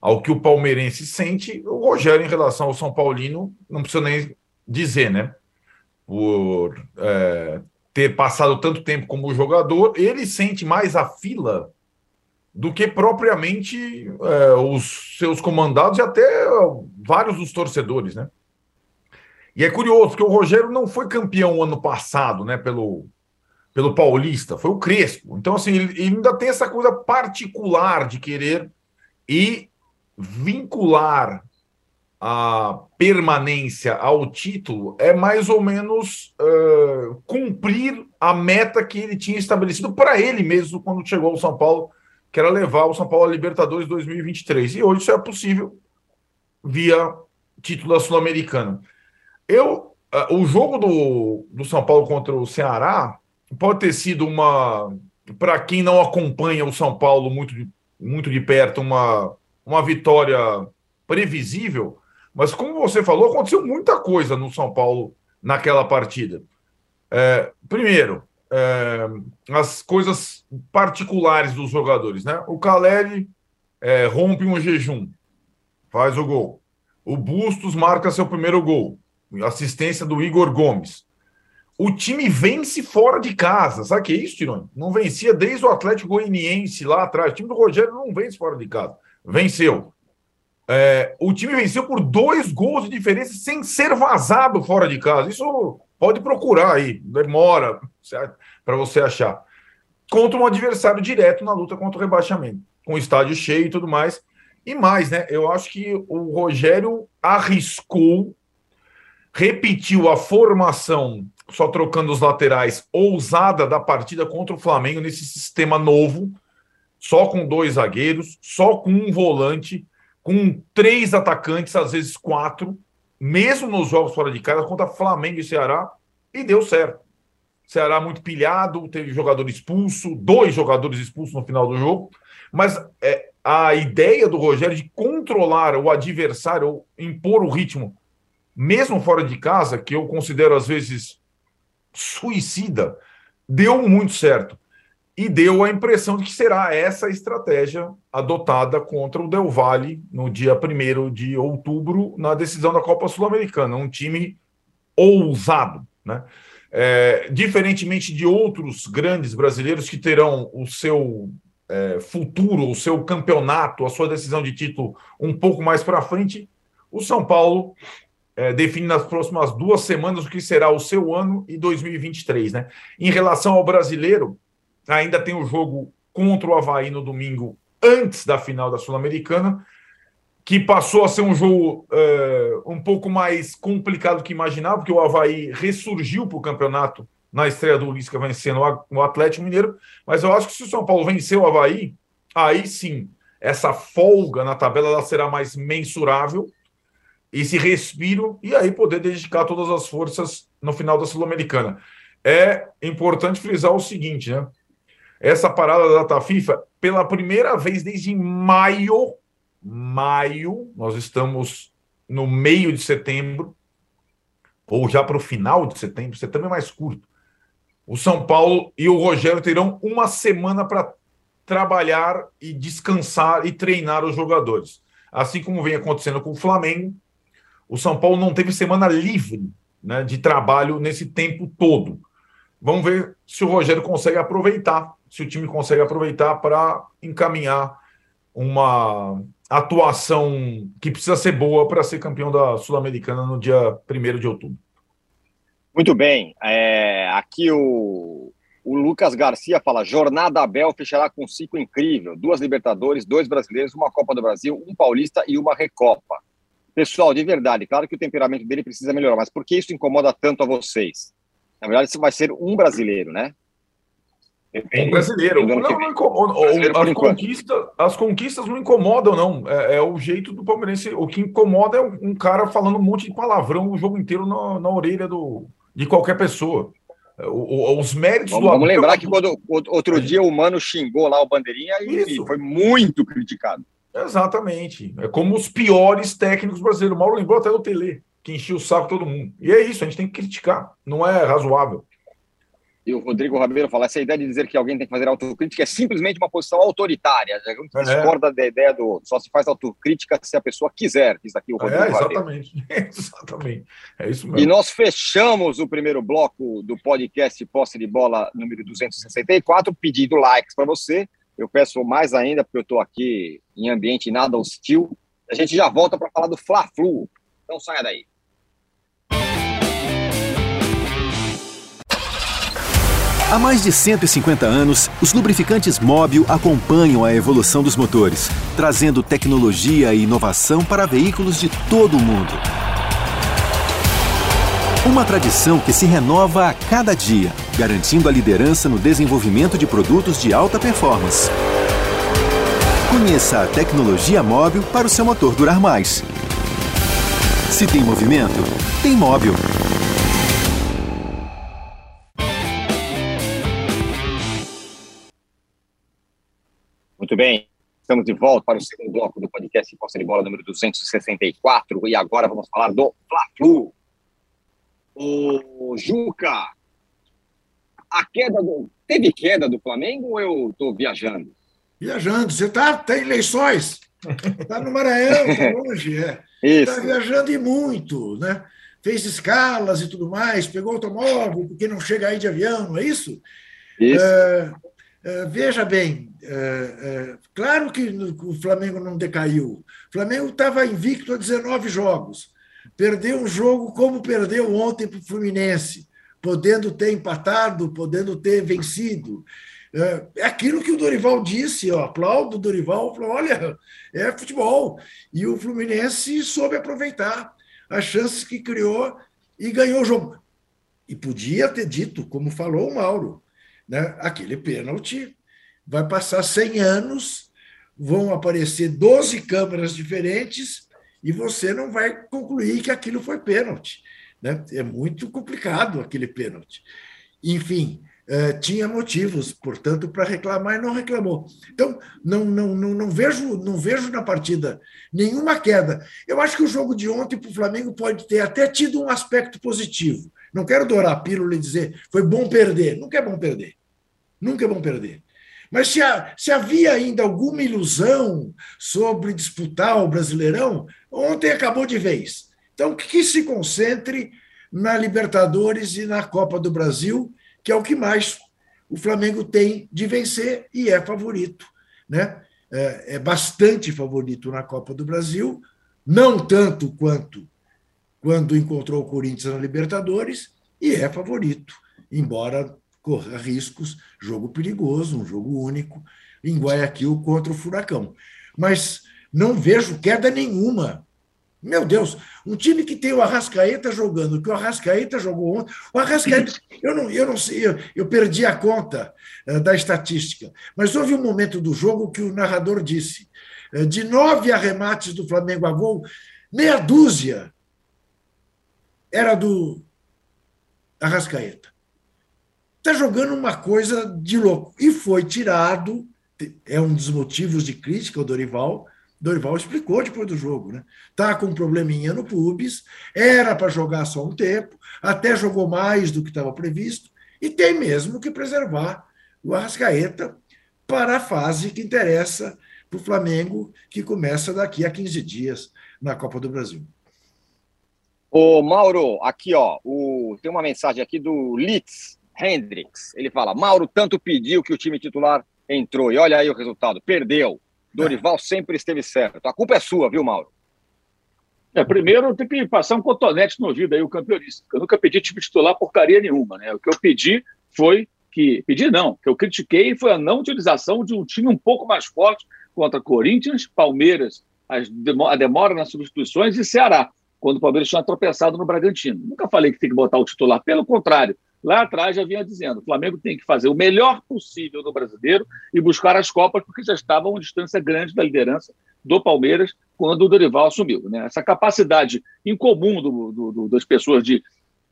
ao que o palmeirense sente, o Rogério em relação ao São Paulino, não precisa nem dizer, né? Por é, ter passado tanto tempo como jogador, ele sente mais a fila do que propriamente é, os seus comandados e até vários dos torcedores, né? E é curioso que o Rogério não foi campeão ano passado, né, pelo, pelo Paulista, foi o Crespo. Então, assim, ele, ainda tem essa coisa particular de querer e vincular a permanência ao título é mais ou menos uh, cumprir a meta que ele tinha estabelecido para ele mesmo quando chegou ao São Paulo que era levar o São Paulo a Libertadores 2023. E hoje isso é possível via título da Sul-Americana. Eu, uh, o jogo do, do São Paulo contra o Ceará pode ter sido uma, para quem não acompanha o São Paulo muito de, muito de perto, uma, uma vitória previsível. Mas como você falou, aconteceu muita coisa no São Paulo naquela partida. É, primeiro, é, as coisas particulares dos jogadores, né? O Caleri é, rompe um jejum, faz o gol. O Bustos marca seu primeiro gol, assistência do Igor Gomes. O time vence fora de casa, sabe o que é isso, Tironi? Não vencia desde o Atlético Goianiense lá atrás. O time do Rogério não vence fora de casa. Venceu. É, o time venceu por dois gols de diferença sem ser vazado fora de casa. Isso pode procurar aí, demora para você achar. Contra um adversário direto na luta contra o rebaixamento, com o estádio cheio e tudo mais. E mais, né? Eu acho que o Rogério arriscou, repetiu a formação, só trocando os laterais, ousada da partida contra o Flamengo nesse sistema novo, só com dois zagueiros, só com um volante, com três atacantes, às vezes quatro, mesmo nos jogos fora de casa, contra Flamengo e Ceará, e deu certo. Ceará muito pilhado, teve jogador expulso, dois jogadores expulsos no final do jogo, mas é, a ideia do Rogério de controlar o adversário, impor o ritmo, mesmo fora de casa, que eu considero às vezes suicida, deu muito certo. E deu a impressão de que será essa a estratégia adotada contra o Del Valle no dia 1 de outubro, na decisão da Copa Sul-Americana. Um time ousado, né? É, diferentemente de outros grandes brasileiros que terão o seu é, futuro, o seu campeonato, a sua decisão de título um pouco mais para frente, o São Paulo é, define nas próximas duas semanas o que será o seu ano e 2023. Né? Em relação ao brasileiro, ainda tem o jogo contra o Havaí no domingo, antes da final da Sul-Americana que passou a ser um jogo uh, um pouco mais complicado do que imaginava, porque o Havaí ressurgiu para o campeonato na estreia do Lisca vencendo o Atlético Mineiro, mas eu acho que se o São Paulo vencer o Havaí, aí sim, essa folga na tabela ela será mais mensurável, esse respiro, e aí poder dedicar todas as forças no final da Sul-Americana. É importante frisar o seguinte, né? Essa parada da data FIFA, pela primeira vez desde maio maio, nós estamos no meio de setembro, ou já para o final de setembro, setembro é mais curto. O São Paulo e o Rogério terão uma semana para trabalhar e descansar e treinar os jogadores. Assim como vem acontecendo com o Flamengo, o São Paulo não teve semana livre né, de trabalho nesse tempo todo. Vamos ver se o Rogério consegue aproveitar, se o time consegue aproveitar para encaminhar uma atuação que precisa ser boa para ser campeão da Sul-Americana no dia 1 de outubro. Muito bem. É, aqui o, o Lucas Garcia fala: Jornada Abel fechará com cinco incrível: duas Libertadores, dois brasileiros, uma Copa do Brasil, um Paulista e uma Recopa. Pessoal, de verdade, claro que o temperamento dele precisa melhorar, mas por que isso incomoda tanto a vocês? Na verdade, isso vai ser um brasileiro, né? Um brasileiro. Não, não incomoda. Brasileiro as, conquistas, as conquistas não incomodam, não. É, é, o jeito do palmeirense. O que incomoda é um cara falando um monte de palavrão o jogo inteiro na, na orelha do, de qualquer pessoa. O, os méritos vamos, do Vamos lembrar que quando outro dia o Mano xingou lá o Bandeirinha e foi muito criticado. Exatamente. É como os piores técnicos brasileiros. O Mauro lembrou até do Tele, que enchia o saco todo mundo. E é isso, a gente tem que criticar. Não é razoável. E o Rodrigo Rabeiro fala: essa ideia de dizer que alguém tem que fazer autocrítica é simplesmente uma posição autoritária. A gente é. discorda da ideia do só se faz autocrítica se a pessoa quiser, diz aqui o Rodrigo é, exatamente. (laughs) exatamente. É isso mesmo. E nós fechamos o primeiro bloco do podcast Posse de Bola número 264, pedindo likes para você. Eu peço mais ainda, porque eu estou aqui em ambiente nada hostil. A gente já volta para falar do Fla-Flu. Então saia daí. Há mais de 150 anos, os lubrificantes Móbil acompanham a evolução dos motores, trazendo tecnologia e inovação para veículos de todo o mundo. Uma tradição que se renova a cada dia, garantindo a liderança no desenvolvimento de produtos de alta performance. Conheça a tecnologia móvel para o seu motor durar mais. Se tem movimento, tem móvel. Muito bem, estamos de volta para o segundo bloco do podcast Posse de Bola número 264 e agora vamos falar do Fla-Flu. O Juca, a queda do. Teve queda do Flamengo ou eu estou viajando? Viajando, você está tá em eleições. Está (laughs) no Maranhão, está (laughs) longe, é. Está viajando e muito, né? Fez escalas e tudo mais, pegou automóvel, porque não chega aí de avião, não é isso? Isso. É, é, veja bem, é, é, claro que o Flamengo não decaiu. O Flamengo estava invicto a 19 jogos. Perdeu um jogo como perdeu ontem para o Fluminense, podendo ter empatado, podendo ter vencido. É, é aquilo que o Dorival disse, eu aplaudo o Dorival, falou, olha, é futebol. E o Fluminense soube aproveitar as chances que criou e ganhou o jogo. E podia ter dito, como falou o Mauro, né, aquele pênalti vai passar 100 anos, vão aparecer 12 câmeras diferentes e você não vai concluir que aquilo foi pênalti. Né? É muito complicado aquele pênalti. Enfim, eh, tinha motivos, portanto, para reclamar e não reclamou. Então, não, não, não, não, vejo, não vejo na partida nenhuma queda. Eu acho que o jogo de ontem para o Flamengo pode ter até tido um aspecto positivo. Não quero dourar a pílula e dizer foi bom perder. Nunca é bom perder. Nunca é bom perder. Mas se, se, havia ainda alguma ilusão sobre disputar o Brasileirão, ontem acabou de vez. Então, que se concentre na Libertadores e na Copa do Brasil, que é o que mais o Flamengo tem de vencer e é favorito. Né? É, é bastante favorito na Copa do Brasil, não tanto quanto quando encontrou o Corinthians na Libertadores, e é favorito, embora corra riscos, jogo perigoso, um jogo único, em Guayaquil contra o Furacão. Mas não vejo queda nenhuma. Meu Deus, um time que tem o Arrascaeta jogando, que o Arrascaeta jogou ontem. O Arrascaeta, eu não, eu não sei, eu, eu perdi a conta uh, da estatística, mas houve um momento do jogo que o narrador disse: uh, de nove arremates do Flamengo a gol, meia dúzia era do Arrascaeta está jogando uma coisa de louco. E foi tirado, é um dos motivos de crítica ao Dorival. Dorival explicou depois do jogo, né? Tá com um probleminha no pubis, era para jogar só um tempo, até jogou mais do que estava previsto, e tem mesmo que preservar o Arrascaeta para a fase que interessa para o Flamengo, que começa daqui a 15 dias na Copa do Brasil. Ô, Mauro, aqui, ó, o, tem uma mensagem aqui do Litz, Hendricks. Ele fala: Mauro tanto pediu que o time titular entrou. E olha aí o resultado: perdeu. Dorival sempre esteve certo. A culpa é sua, viu, Mauro? É, primeiro tem que passar um cotonete no ouvido aí, o campeonista. Eu nunca pedi time titular porcaria nenhuma, né? O que eu pedi foi que. Pedi não, que eu critiquei foi a não utilização de um time um pouco mais forte contra Corinthians, Palmeiras a demora nas substituições, e Ceará, quando o Palmeiras tinha tropeçado no Bragantino. Nunca falei que tem que botar o titular, pelo contrário. Lá atrás já vinha dizendo: o Flamengo tem que fazer o melhor possível no brasileiro e buscar as Copas, porque já estava a uma distância grande da liderança do Palmeiras quando o Dorival assumiu. Né? Essa capacidade incomum do, do, do, das pessoas de,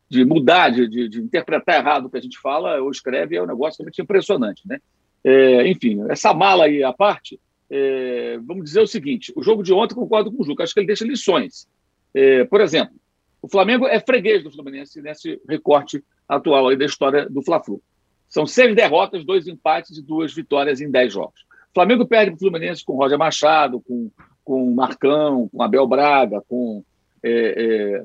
de mudar, de, de, interpretar errado o que a gente fala ou escreve é um negócio realmente impressionante. Né? É, enfim, essa mala aí à parte, é, vamos dizer o seguinte: o jogo de ontem concordo com o Juca, acho que ele deixa lições. É, por exemplo, o Flamengo é freguês do Fluminense nesse recorte atual aí da história do Fla-Flu. São seis derrotas, dois empates e duas vitórias em dez jogos. O Flamengo perde para o Fluminense com Roger Machado, com, com Marcão, com Abel Braga, com é,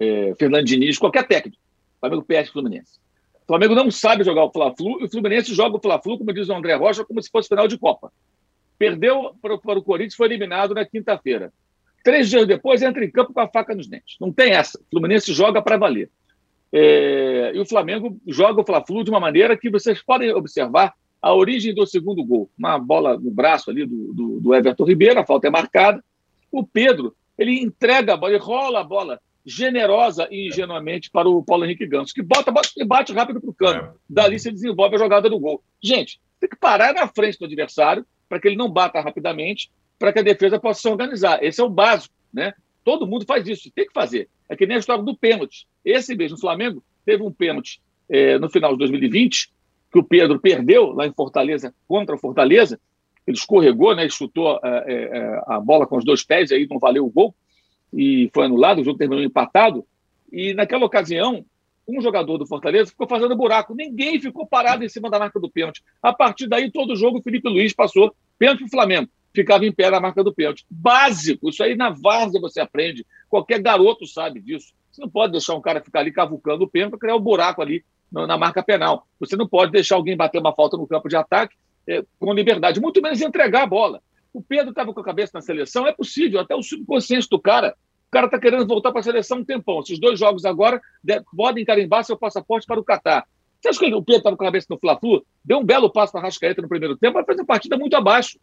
é, é, Fernando Diniz, qualquer técnico. O Flamengo perde para o Fluminense. O Flamengo não sabe jogar o Fla-Flu e o Fluminense joga o Fla-Flu, como diz o André Rocha, como se fosse final de Copa. Perdeu para, para o Corinthians, foi eliminado na quinta-feira. Três dias depois, entra em campo com a faca nos dentes. Não tem essa. O Fluminense joga para valer. É, e o Flamengo joga o Fla-Flu de uma maneira que vocês podem observar a origem do segundo gol. Uma bola no braço ali do, do, do Everton Ribeiro, a falta é marcada. O Pedro, ele entrega a bola, ele rola a bola generosa e ingenuamente para o Paulo Henrique Ganso, que bota, bota e bate rápido para o cano. É. Dali se desenvolve a jogada do gol. Gente, tem que parar na frente do adversário para que ele não bata rapidamente, para que a defesa possa se organizar. Esse é o básico, né? Todo mundo faz isso, tem que fazer. É que nem a história do pênalti. Esse mesmo Flamengo teve um pênalti é, no final de 2020, que o Pedro perdeu lá em Fortaleza contra o Fortaleza. Ele escorregou, né, chutou é, é, a bola com os dois pés, aí não valeu o gol, e foi anulado, o jogo terminou empatado. E naquela ocasião, um jogador do Fortaleza ficou fazendo buraco. Ninguém ficou parado em cima da marca do pênalti. A partir daí, todo jogo, o Felipe Luiz passou pênalti para o Flamengo ficava em pé na marca do pênalti. Básico, isso aí na várzea você aprende. Qualquer garoto sabe disso. Você não pode deixar um cara ficar ali cavucando o pênalti para criar um buraco ali na marca penal. Você não pode deixar alguém bater uma falta no campo de ataque é, com liberdade, muito menos entregar a bola. O Pedro estava com a cabeça na seleção, é possível, até o subconsciente do cara. O cara está querendo voltar para a seleção um tempão. Esses dois jogos agora podem carimbar seu passaporte para o Catar. Você acha que o Pedro estava com a cabeça no Fla-Flu? Deu um belo passo para a Rascaeta no primeiro tempo, mas fez uma partida muito abaixo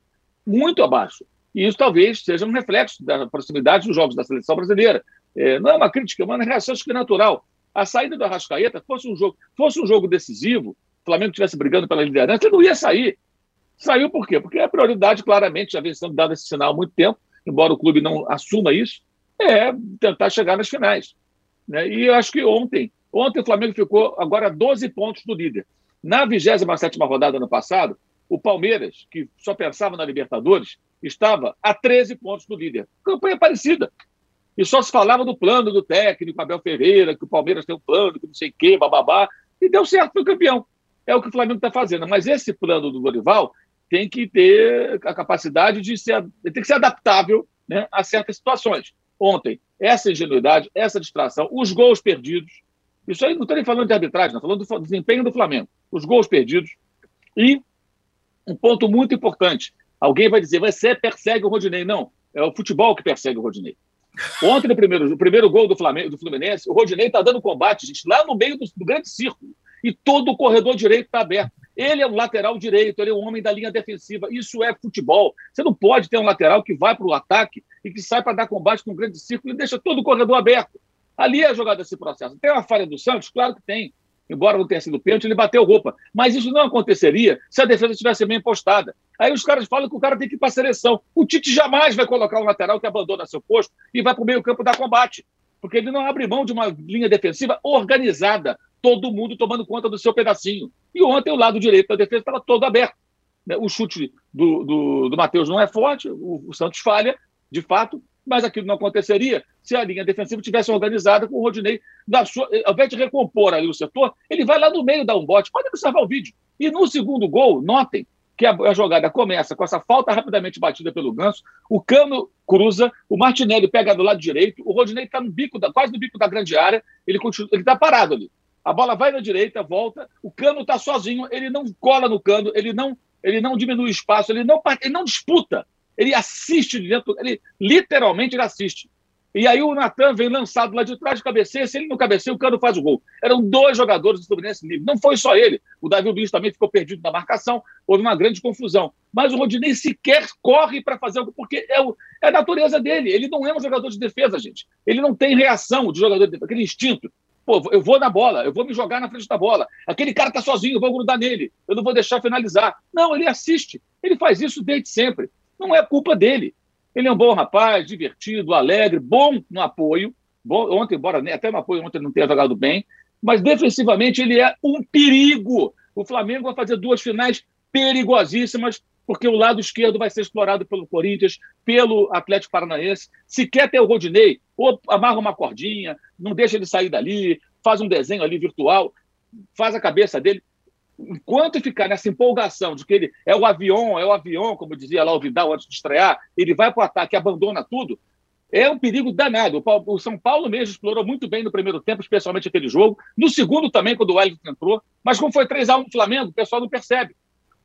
muito abaixo. E isso talvez seja um reflexo da proximidade dos jogos da seleção brasileira. É, não é uma crítica, é uma reação acho que natural. A saída do Arrascaeta fosse um jogo, fosse um jogo decisivo, o Flamengo estivesse brigando pela liderança, ele não ia sair. Saiu por quê? Porque a prioridade, claramente, já vem sendo dada esse sinal há muito tempo, embora o clube não assuma isso, é tentar chegar nas finais. Né? E eu acho que ontem, ontem o Flamengo ficou agora 12 pontos do líder. Na 27 rodada ano passado, o Palmeiras, que só pensava na Libertadores, estava a 13 pontos do líder. Campanha parecida. E só se falava do plano do técnico Abel Ferreira, que o Palmeiras tem um plano, que não sei o quê, bababá. E deu certo foi campeão. É o que o Flamengo está fazendo. Mas esse plano do Dorival tem que ter a capacidade de ser, tem que ser adaptável né, a certas situações. Ontem, essa ingenuidade, essa distração, os gols perdidos. Isso aí não estou nem falando de arbitragem, estou falando do desempenho do Flamengo. Os gols perdidos e um ponto muito importante. Alguém vai dizer, você persegue o Rodinei. Não, é o futebol que persegue o Rodinei. Ontem, no primeiro, no primeiro gol do, Flamengo, do Fluminense, o Rodinei está dando combate, gente, lá no meio do, do grande círculo. E todo o corredor direito está aberto. Ele é um lateral direito, ele é um homem da linha defensiva. Isso é futebol. Você não pode ter um lateral que vai para o ataque e que sai para dar combate com um grande círculo e deixa todo o corredor aberto. Ali é a jogada desse processo. Tem uma falha do Santos? Claro que tem embora não tenha sido pênalti, ele bateu roupa. Mas isso não aconteceria se a defesa tivesse bem postada. Aí os caras falam que o cara tem que ir para a seleção. O Tite jamais vai colocar um lateral que abandona seu posto e vai para o meio-campo dar combate. Porque ele não abre mão de uma linha defensiva organizada, todo mundo tomando conta do seu pedacinho. E ontem o lado direito da defesa estava todo aberto. O chute do, do, do Matheus não é forte, o, o Santos falha, de fato, mas aquilo não aconteceria se a linha defensiva tivesse organizada com o Rodinei, sua, ao invés de recompor ali o setor, ele vai lá no meio dar um bote. Pode observar o vídeo. E no segundo gol, notem que a, a jogada começa com essa falta rapidamente batida pelo Ganso, o Cano cruza, o Martinelli pega do lado direito, o Rodinei está no bico, da, quase no bico da grande área, ele ele está parado ali. A bola vai na direita, volta, o Cano está sozinho, ele não cola no Cano, ele não, ele não diminui o espaço, ele não, ele não disputa ele assiste de dentro, ele literalmente ele assiste. E aí o Natan vem lançado lá de trás de cabeceia. Se ele não cabeceia, o Cano faz o gol. Eram dois jogadores do Fluminense livre. Não foi só ele. O Davi Luiz também ficou perdido na marcação. Houve uma grande confusão. Mas o Rodinei sequer corre para fazer algo, porque é, o, é a natureza dele. Ele não é um jogador de defesa, gente. Ele não tem reação de jogador de defesa, aquele instinto. Pô, eu vou na bola, eu vou me jogar na frente da bola. Aquele cara está sozinho, eu vou grudar nele. Eu não vou deixar finalizar. Não, ele assiste. Ele faz isso desde sempre. Não é culpa dele. Ele é um bom rapaz, divertido, alegre, bom no apoio. Bom, ontem, embora até no apoio ontem não tenha jogado bem, mas defensivamente ele é um perigo. O Flamengo vai fazer duas finais perigosíssimas, porque o lado esquerdo vai ser explorado pelo Corinthians, pelo Atlético Paranaense. Se quer ter o Rodinei, ou amarra uma cordinha, não deixa ele sair dali, faz um desenho ali virtual, faz a cabeça dele enquanto ficar nessa empolgação de que ele é o avião, é o avião, como dizia lá o Vidal antes de estrear, ele vai para o ataque e abandona tudo, é um perigo danado. O São Paulo mesmo explorou muito bem no primeiro tempo, especialmente aquele jogo. No segundo também, quando o Wellington entrou. Mas como foi 3x1 no Flamengo, o pessoal não percebe.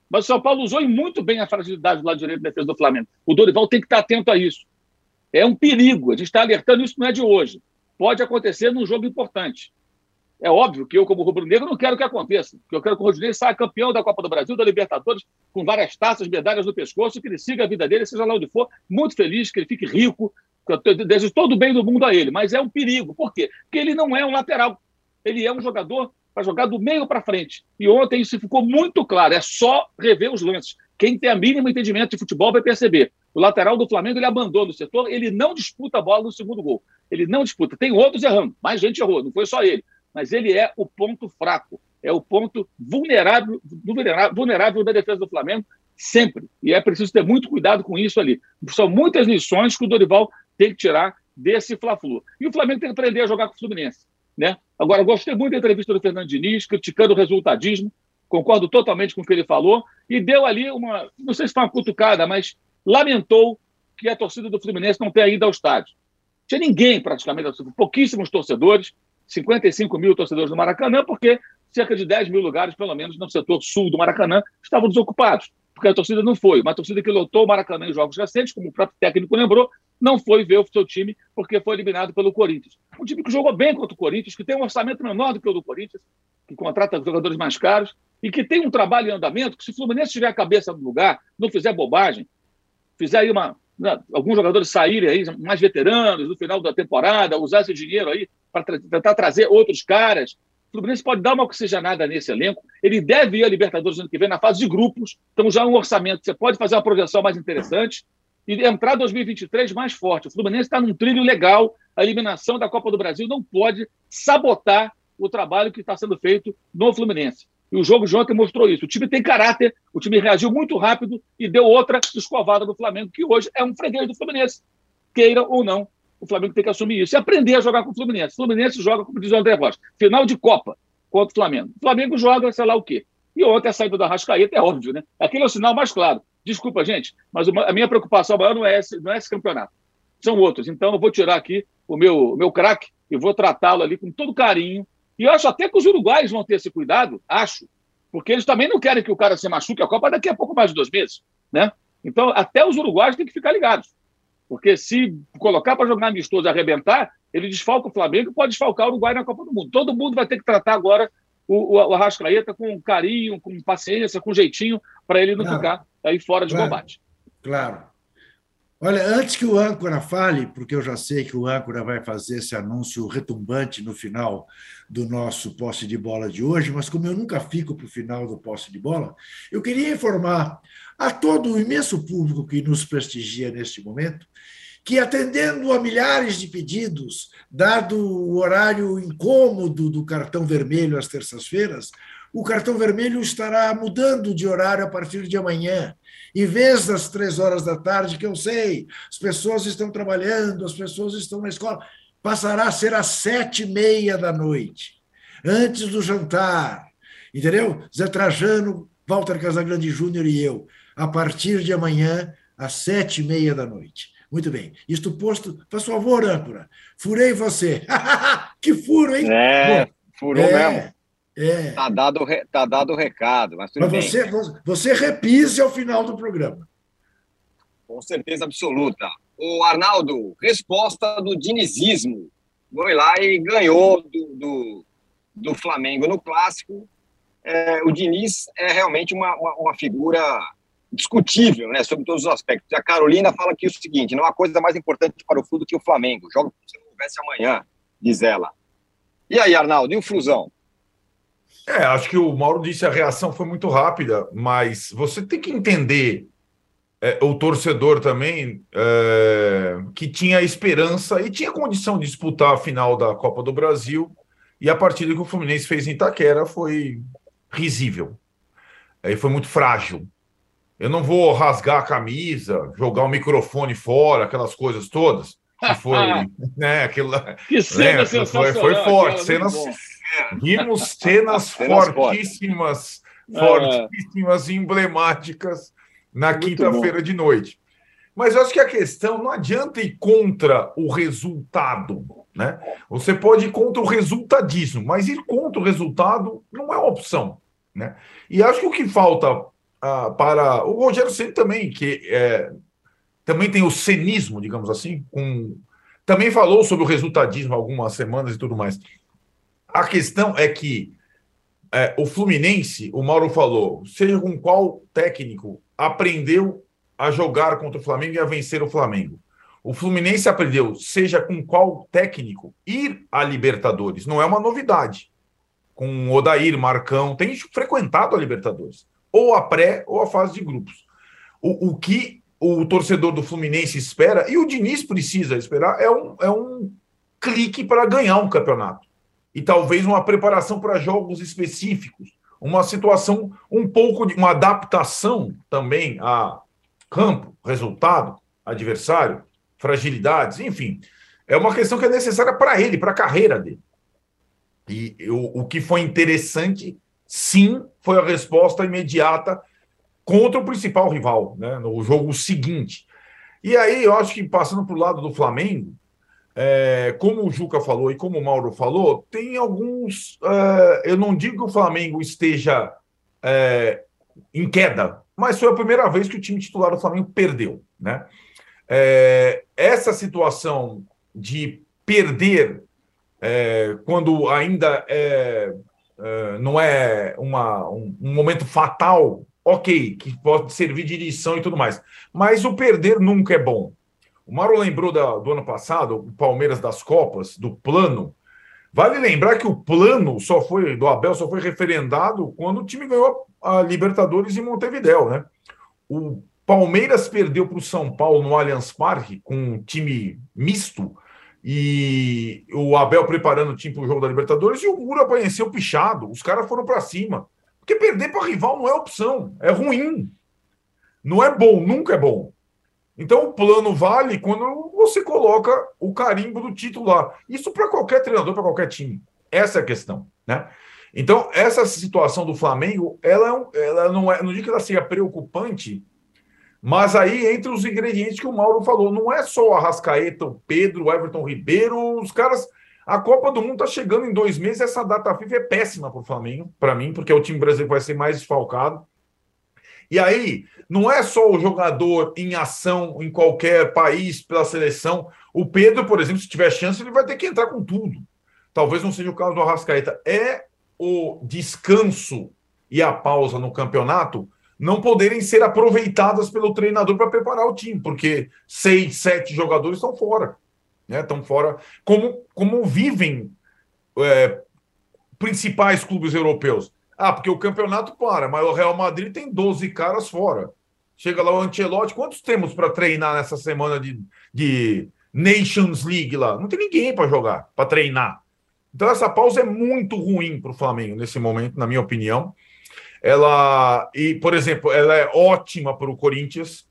Mas o São Paulo usou muito bem a fragilidade do lado direito da defesa do Flamengo. O Dorival tem que estar atento a isso. É um perigo. A gente está alertando isso, não é de hoje. Pode acontecer num jogo importante. É óbvio que eu, como rubro-negro, não quero que aconteça. Eu quero que o Rodinei saia campeão da Copa do Brasil, da Libertadores, com várias taças, medalhas no pescoço, que ele siga a vida dele, seja lá onde for, muito feliz, que ele fique rico. Eu desejo todo o bem do mundo a ele, mas é um perigo. Por quê? Porque ele não é um lateral. Ele é um jogador para jogar do meio para frente. E ontem isso ficou muito claro. É só rever os lances. Quem tem a mínimo entendimento de futebol vai perceber. O lateral do Flamengo ele abandona o setor, ele não disputa a bola no segundo gol. Ele não disputa. Tem outros errando, mais gente errou, não foi só ele mas ele é o ponto fraco, é o ponto vulnerável, vulnerável da defesa do Flamengo sempre. E é preciso ter muito cuidado com isso ali. São muitas lições que o Dorival tem que tirar desse Fla-Flu. E o Flamengo tem que aprender a jogar com o Fluminense. Né? Agora, gostei muito da entrevista do Fernando Diniz, criticando o resultadismo, concordo totalmente com o que ele falou, e deu ali uma, não sei se foi uma cutucada, mas lamentou que a torcida do Fluminense não tenha ido ao estádio. Tinha ninguém praticamente, pouquíssimos torcedores, 55 mil torcedores do Maracanã, porque cerca de 10 mil lugares, pelo menos no setor sul do Maracanã, estavam desocupados, porque a torcida não foi. Uma torcida que lotou o Maracanã em jogos recentes, como o próprio técnico lembrou, não foi ver o seu time porque foi eliminado pelo Corinthians. Um time que jogou bem contra o Corinthians, que tem um orçamento menor do que o do Corinthians, que contrata jogadores mais caros e que tem um trabalho em andamento, que se o Fluminense tiver a cabeça no lugar, não fizer bobagem, fizer aí uma, né, alguns jogadores saírem aí, mais veteranos, no final da temporada, usar esse dinheiro aí para tra tentar trazer outros caras. O Fluminense pode dar uma oxigenada nesse elenco. Ele deve ir à Libertadores ano que vem na fase de grupos. Então, já é um orçamento. Você pode fazer uma projeção mais interessante e entrar 2023 mais forte. O Fluminense está num trilho legal. A eliminação da Copa do Brasil não pode sabotar o trabalho que está sendo feito no Fluminense. E o jogo de ontem mostrou isso. O time tem caráter, o time reagiu muito rápido e deu outra escovada do Flamengo, que hoje é um freguês do Fluminense. Queira ou não, o Flamengo tem que assumir isso e aprender a jogar com o Fluminense. O Fluminense joga, como diz o André Rocha, final de Copa contra o Flamengo. O Flamengo joga, sei lá o quê. E ontem a saída da Rascaeta é óbvio, né? Aquele é o sinal mais claro. Desculpa, gente, mas a minha preocupação maior não é esse, não é esse campeonato. São outros. Então eu vou tirar aqui o meu, meu craque e vou tratá-lo ali com todo carinho e eu acho até que os uruguaios vão ter esse cuidado, acho, porque eles também não querem que o cara se machuque a Copa daqui a pouco mais de dois meses, né? Então, até os uruguaios têm que ficar ligados. Porque se colocar para jogar amistoso e arrebentar, ele desfalca o Flamengo e pode desfalcar o Uruguai na Copa do Mundo. Todo mundo vai ter que tratar agora o, o, o Arrascaeta com carinho, com paciência, com jeitinho, para ele não claro. ficar aí fora de claro. combate. Claro. Olha, antes que o âncora fale, porque eu já sei que o âncora vai fazer esse anúncio retumbante no final do nosso posse de bola de hoje, mas como eu nunca fico para o final do posse de bola, eu queria informar a todo o imenso público que nos prestigia neste momento que, atendendo a milhares de pedidos, dado o horário incômodo do cartão vermelho às terças-feiras, o cartão vermelho estará mudando de horário a partir de amanhã. Em vez das três horas da tarde, que eu sei, as pessoas estão trabalhando, as pessoas estão na escola, passará a ser às sete e meia da noite, antes do jantar. Entendeu? Zé Trajano, Walter Casagrande Júnior e eu, a partir de amanhã, às sete e meia da noite. Muito bem. Isto posto, faz favor, âncora. Furei você. (laughs) que furo, hein? É, Bom, furou é, mesmo. É. Tá dado, tá dado o recado, mas tudo mas você, você repise ao final do programa. Com certeza absoluta. O Arnaldo, resposta do dinizismo. Foi lá e ganhou do, do, do Flamengo no clássico. É, o Diniz é realmente uma, uma, uma, figura discutível, né, sobre todos os aspectos. A Carolina fala aqui o seguinte: não há coisa mais importante para o Flu do que o Flamengo. Joga como se não houvesse amanhã, diz ela. E aí, Arnaldo, e o Flusão? É, acho que o Mauro disse a reação foi muito rápida, mas você tem que entender é, o torcedor também é, que tinha esperança e tinha condição de disputar a final da Copa do Brasil. E a partida que o Fluminense fez em Itaquera foi risível. Aí foi muito frágil. Eu não vou rasgar a camisa, jogar o microfone fora, aquelas coisas todas. Que foi, (laughs) né, aquilo, que cena né, foi, foi forte. Cenas, vimos cenas, (laughs) fortíssimas, fortíssimas, emblemáticas na quinta-feira de noite. Mas eu acho que a questão não adianta ir contra o resultado, né? Você pode ir contra o resultadismo, mas ir contra o resultado não é uma opção, né? E acho que o que falta ah, para o Rogério Ceni também, que é, também tem o cenismo, digamos assim, com, também falou sobre o resultadismo algumas semanas e tudo mais. A questão é que é, o Fluminense, o Mauro falou, seja com qual técnico aprendeu a jogar contra o Flamengo e a vencer o Flamengo. O Fluminense aprendeu, seja com qual técnico, ir a Libertadores. Não é uma novidade. Com Odair, Marcão, tem frequentado a Libertadores. Ou a pré ou a fase de grupos. O, o que o torcedor do Fluminense espera, e o Diniz precisa esperar, é um, é um clique para ganhar um campeonato. E talvez uma preparação para jogos específicos uma situação um pouco de uma adaptação também a campo, resultado, adversário, fragilidades, enfim. É uma questão que é necessária para ele, para a carreira dele. E o, o que foi interessante, sim, foi a resposta imediata contra o principal rival, né, no jogo seguinte. E aí, eu acho que passando para o lado do Flamengo, é, como o Juca falou e como o Mauro falou, tem alguns. É, eu não digo que o Flamengo esteja é, em queda, mas foi a primeira vez que o time titular do Flamengo perdeu. Né? É, essa situação de perder é, quando ainda é, não é uma, um, um momento fatal, ok, que pode servir de lição e tudo mais, mas o perder nunca é bom. O Mauro lembrou da, do ano passado, o Palmeiras das Copas, do plano. Vale lembrar que o plano só foi do Abel só foi referendado quando o time ganhou a Libertadores em Montevidéu, né? O Palmeiras perdeu para o São Paulo no Allianz Parque com um time misto e o Abel preparando o time para o jogo da Libertadores e o Muro apareceu pichado. Os caras foram para cima. Porque perder para rival não é opção, é ruim. Não é bom, nunca é bom. Então o plano vale quando você coloca o carimbo do título lá. Isso para qualquer treinador, para qualquer time. Essa é a questão, né? Então, essa situação do Flamengo, ela, é ela não é, não digo que ela seja preocupante, mas aí entre os ingredientes que o Mauro falou, não é só o Arrascaeta, o Pedro, o Everton Ribeiro, os caras. A Copa do Mundo está chegando em dois meses, essa data FIFA é péssima para o Flamengo, para mim, porque o time brasileiro vai ser mais desfalcado. E aí, não é só o jogador em ação em qualquer país pela seleção. O Pedro, por exemplo, se tiver chance, ele vai ter que entrar com tudo. Talvez não seja o caso do Arrascaeta. É o descanso e a pausa no campeonato não poderem ser aproveitadas pelo treinador para preparar o time, porque seis, sete jogadores estão fora. Né? Estão fora. Como, como vivem é, principais clubes europeus. Ah, porque o campeonato para, mas o Real Madrid tem 12 caras fora. Chega lá o Ancelotti, quantos temos para treinar nessa semana de, de Nations League lá? Não tem ninguém para jogar, para treinar. Então essa pausa é muito ruim para o Flamengo nesse momento, na minha opinião. Ela, e por exemplo, ela é ótima para o Corinthians,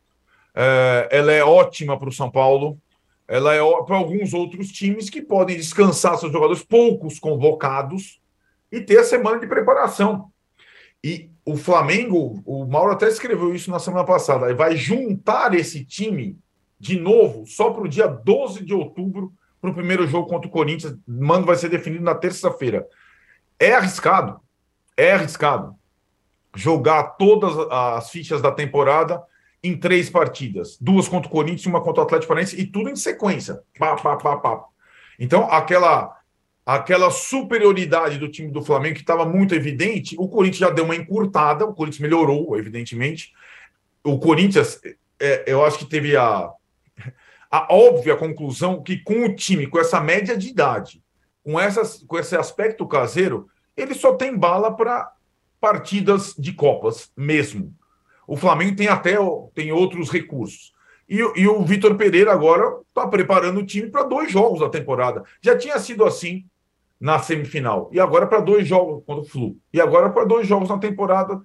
é, ela é ótima para o São Paulo, ela é para alguns outros times que podem descansar seus jogadores, poucos convocados, e ter a semana de preparação. E o Flamengo, o Mauro até escreveu isso na semana passada, vai juntar esse time de novo só para o dia 12 de outubro, para o primeiro jogo contra o Corinthians. O mando vai ser definido na terça-feira. É arriscado, é arriscado jogar todas as fichas da temporada em três partidas, duas contra o Corinthians uma contra o Atlético Paranaense, e tudo em sequência. Pá, pá, pá, pá. Então, aquela aquela superioridade do time do Flamengo que estava muito evidente, o Corinthians já deu uma encurtada, o Corinthians melhorou, evidentemente. O Corinthians, é, eu acho que teve a, a óbvia conclusão que com o time, com essa média de idade, com, essas, com esse aspecto caseiro, ele só tem bala para partidas de Copas mesmo. O Flamengo tem até tem outros recursos. E, e o Vitor Pereira agora está preparando o time para dois jogos da temporada. Já tinha sido assim na semifinal. E agora para dois jogos contra o Flu. E agora para dois jogos na temporada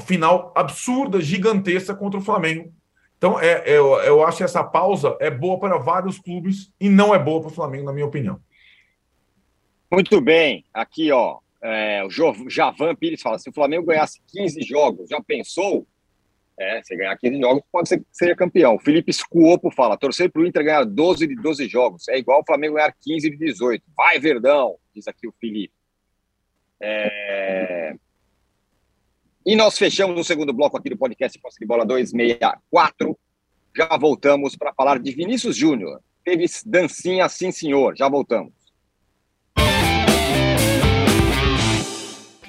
final absurda, gigantesca contra o Flamengo. Então, é, é, eu, acho que essa pausa é boa para vários clubes e não é boa para o Flamengo, na minha opinião. Muito bem. Aqui, ó, é, o Javan Pires fala: se o Flamengo ganhasse 15 jogos, já pensou? É, se ganhar 15 jogos, pode ser que seja campeão. Felipe Scuopo fala: torcer para o Inter ganhar 12 de 12 jogos. É igual o Flamengo ganhar 15 de 18. Vai, Verdão, diz aqui o Felipe. É... E nós fechamos o segundo bloco aqui do podcast Posse de Bola 264. Já voltamos para falar de Vinícius Júnior. Teve dancinha, sim, senhor. Já voltamos.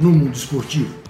no mundo esportivo.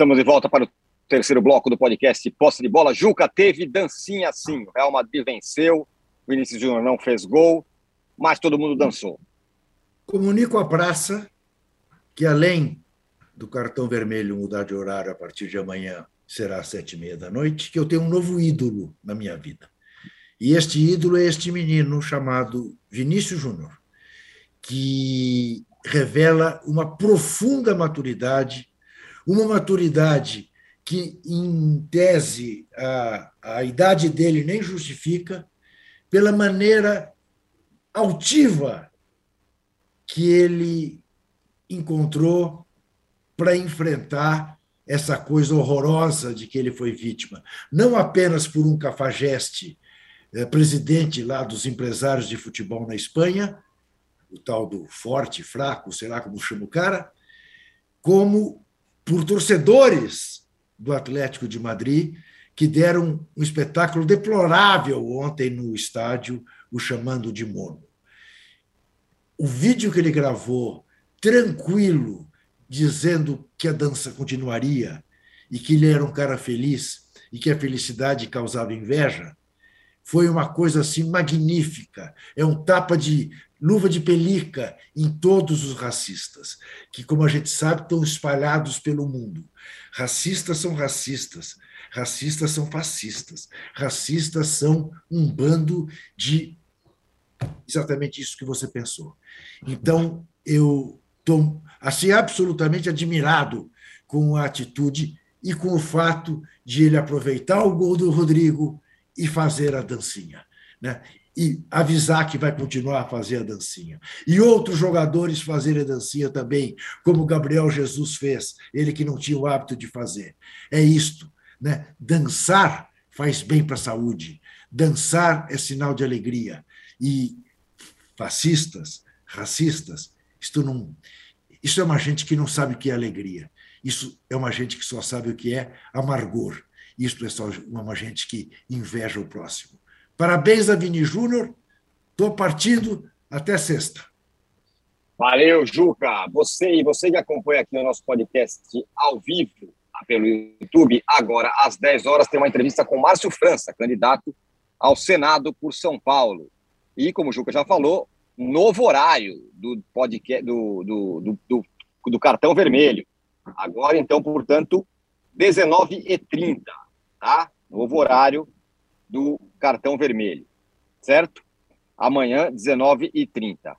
Estamos de volta para o terceiro bloco do podcast Posse de Bola. Juca teve dancinha sim. O Real Madrid venceu, Vinícius Júnior não fez gol, mas todo mundo dançou. Comunico à praça que, além do cartão vermelho mudar de horário a partir de amanhã, será às sete e meia da noite, que eu tenho um novo ídolo na minha vida. E este ídolo é este menino chamado Vinícius Júnior, que revela uma profunda maturidade uma maturidade que, em tese, a, a idade dele nem justifica, pela maneira altiva que ele encontrou para enfrentar essa coisa horrorosa de que ele foi vítima, não apenas por um cafajeste eh, presidente lá dos empresários de futebol na Espanha, o tal do forte, fraco, sei lá como chama o cara, como por torcedores do Atlético de Madrid, que deram um espetáculo deplorável ontem no estádio, o chamando de mono. O vídeo que ele gravou, tranquilo, dizendo que a dança continuaria e que ele era um cara feliz e que a felicidade causava inveja, foi uma coisa assim magnífica. É um tapa de luva de pelica em todos os racistas, que, como a gente sabe, estão espalhados pelo mundo. Racistas são racistas, racistas são fascistas, racistas são um bando de. Exatamente isso que você pensou. Então, eu estou assim, absolutamente admirado com a atitude e com o fato de ele aproveitar o gol do Rodrigo e fazer a dancinha. Né? e avisar que vai continuar a fazer a dancinha. E outros jogadores fazerem a dancinha também, como Gabriel Jesus fez, ele que não tinha o hábito de fazer. É isto, né? Dançar faz bem para a saúde. Dançar é sinal de alegria. E fascistas, racistas, isto não isso é uma gente que não sabe o que é alegria. Isso é uma gente que só sabe o que é amargor. Isto é só uma gente que inveja o próximo. Parabéns a Vini Júnior. Estou partindo até sexta. Valeu, Juca. Você e você que acompanha aqui o nosso podcast ao vivo pelo YouTube, agora às 10 horas tem uma entrevista com Márcio França, candidato ao Senado por São Paulo. E, como o Juca já falou, novo horário do podcast do, do, do, do, do cartão vermelho. Agora, então, portanto, 19h30, tá? Novo horário do cartão vermelho, certo? Amanhã, 19h30.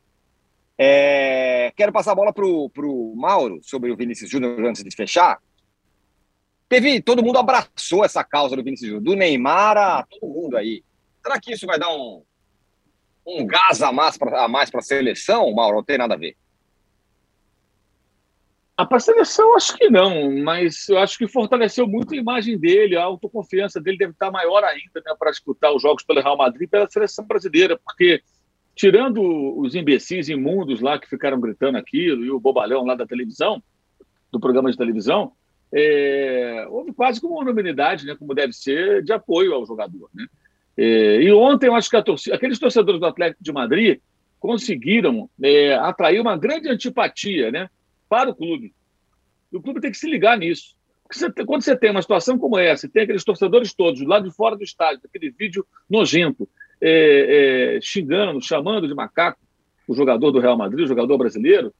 É, quero passar a bola para o Mauro sobre o Vinícius Júnior antes de fechar. Teve, todo mundo abraçou essa causa do Vinícius Júnior, do Neymar a todo mundo aí. Será que isso vai dar um, um gás a mais para a seleção, Mauro? Não tem nada a ver. Ah, para a seleção, acho que não, mas eu acho que fortaleceu muito a imagem dele, a autoconfiança dele deve estar maior ainda né, para disputar os jogos pelo Real Madrid pela seleção brasileira, porque tirando os imbecis imundos lá que ficaram gritando aquilo e o bobalhão lá da televisão, do programa de televisão, é, houve quase como uma unanimidade, né, como deve ser, de apoio ao jogador. Né? É, e ontem eu acho que torcida, aqueles torcedores do Atlético de Madrid conseguiram é, atrair uma grande antipatia né, para o clube. E o clube tem que se ligar nisso. Você, quando você tem uma situação como essa, tem aqueles torcedores todos lá de fora do estádio, aquele vídeo nojento, é, é, xingando, chamando de macaco o jogador do Real Madrid, o jogador brasileiro,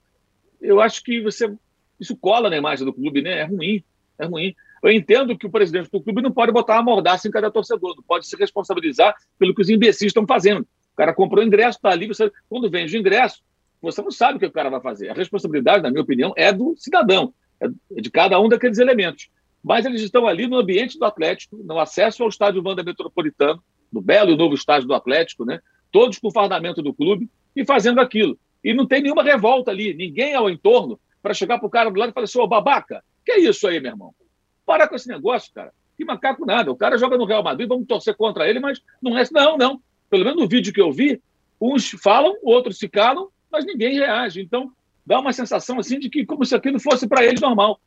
eu acho que você isso cola na imagem do clube, né? É ruim, é ruim. Eu entendo que o presidente do clube não pode botar uma mordaça em cada torcedor, não pode se responsabilizar pelo que os imbecis estão fazendo. O cara comprou ingresso, está ali, você, quando vende o ingresso, você não sabe o que o cara vai fazer. A responsabilidade, na minha opinião, é do cidadão, é de cada um daqueles elementos. Mas eles estão ali no ambiente do Atlético, no acesso ao estádio Wanda Metropolitano, no belo e novo estádio do Atlético, né? todos com o fardamento do clube e fazendo aquilo. E não tem nenhuma revolta ali, ninguém ao entorno para chegar para o cara do lado e falar assim: ô babaca, que é isso aí, meu irmão? Para com esse negócio, cara. Que macaco nada. O cara joga no Real Madrid, vamos torcer contra ele, mas não é. Não, não. Pelo menos no vídeo que eu vi, uns falam, outros se calam, mas ninguém reage. Então, dá uma sensação assim de que como se aquilo fosse para eles normal.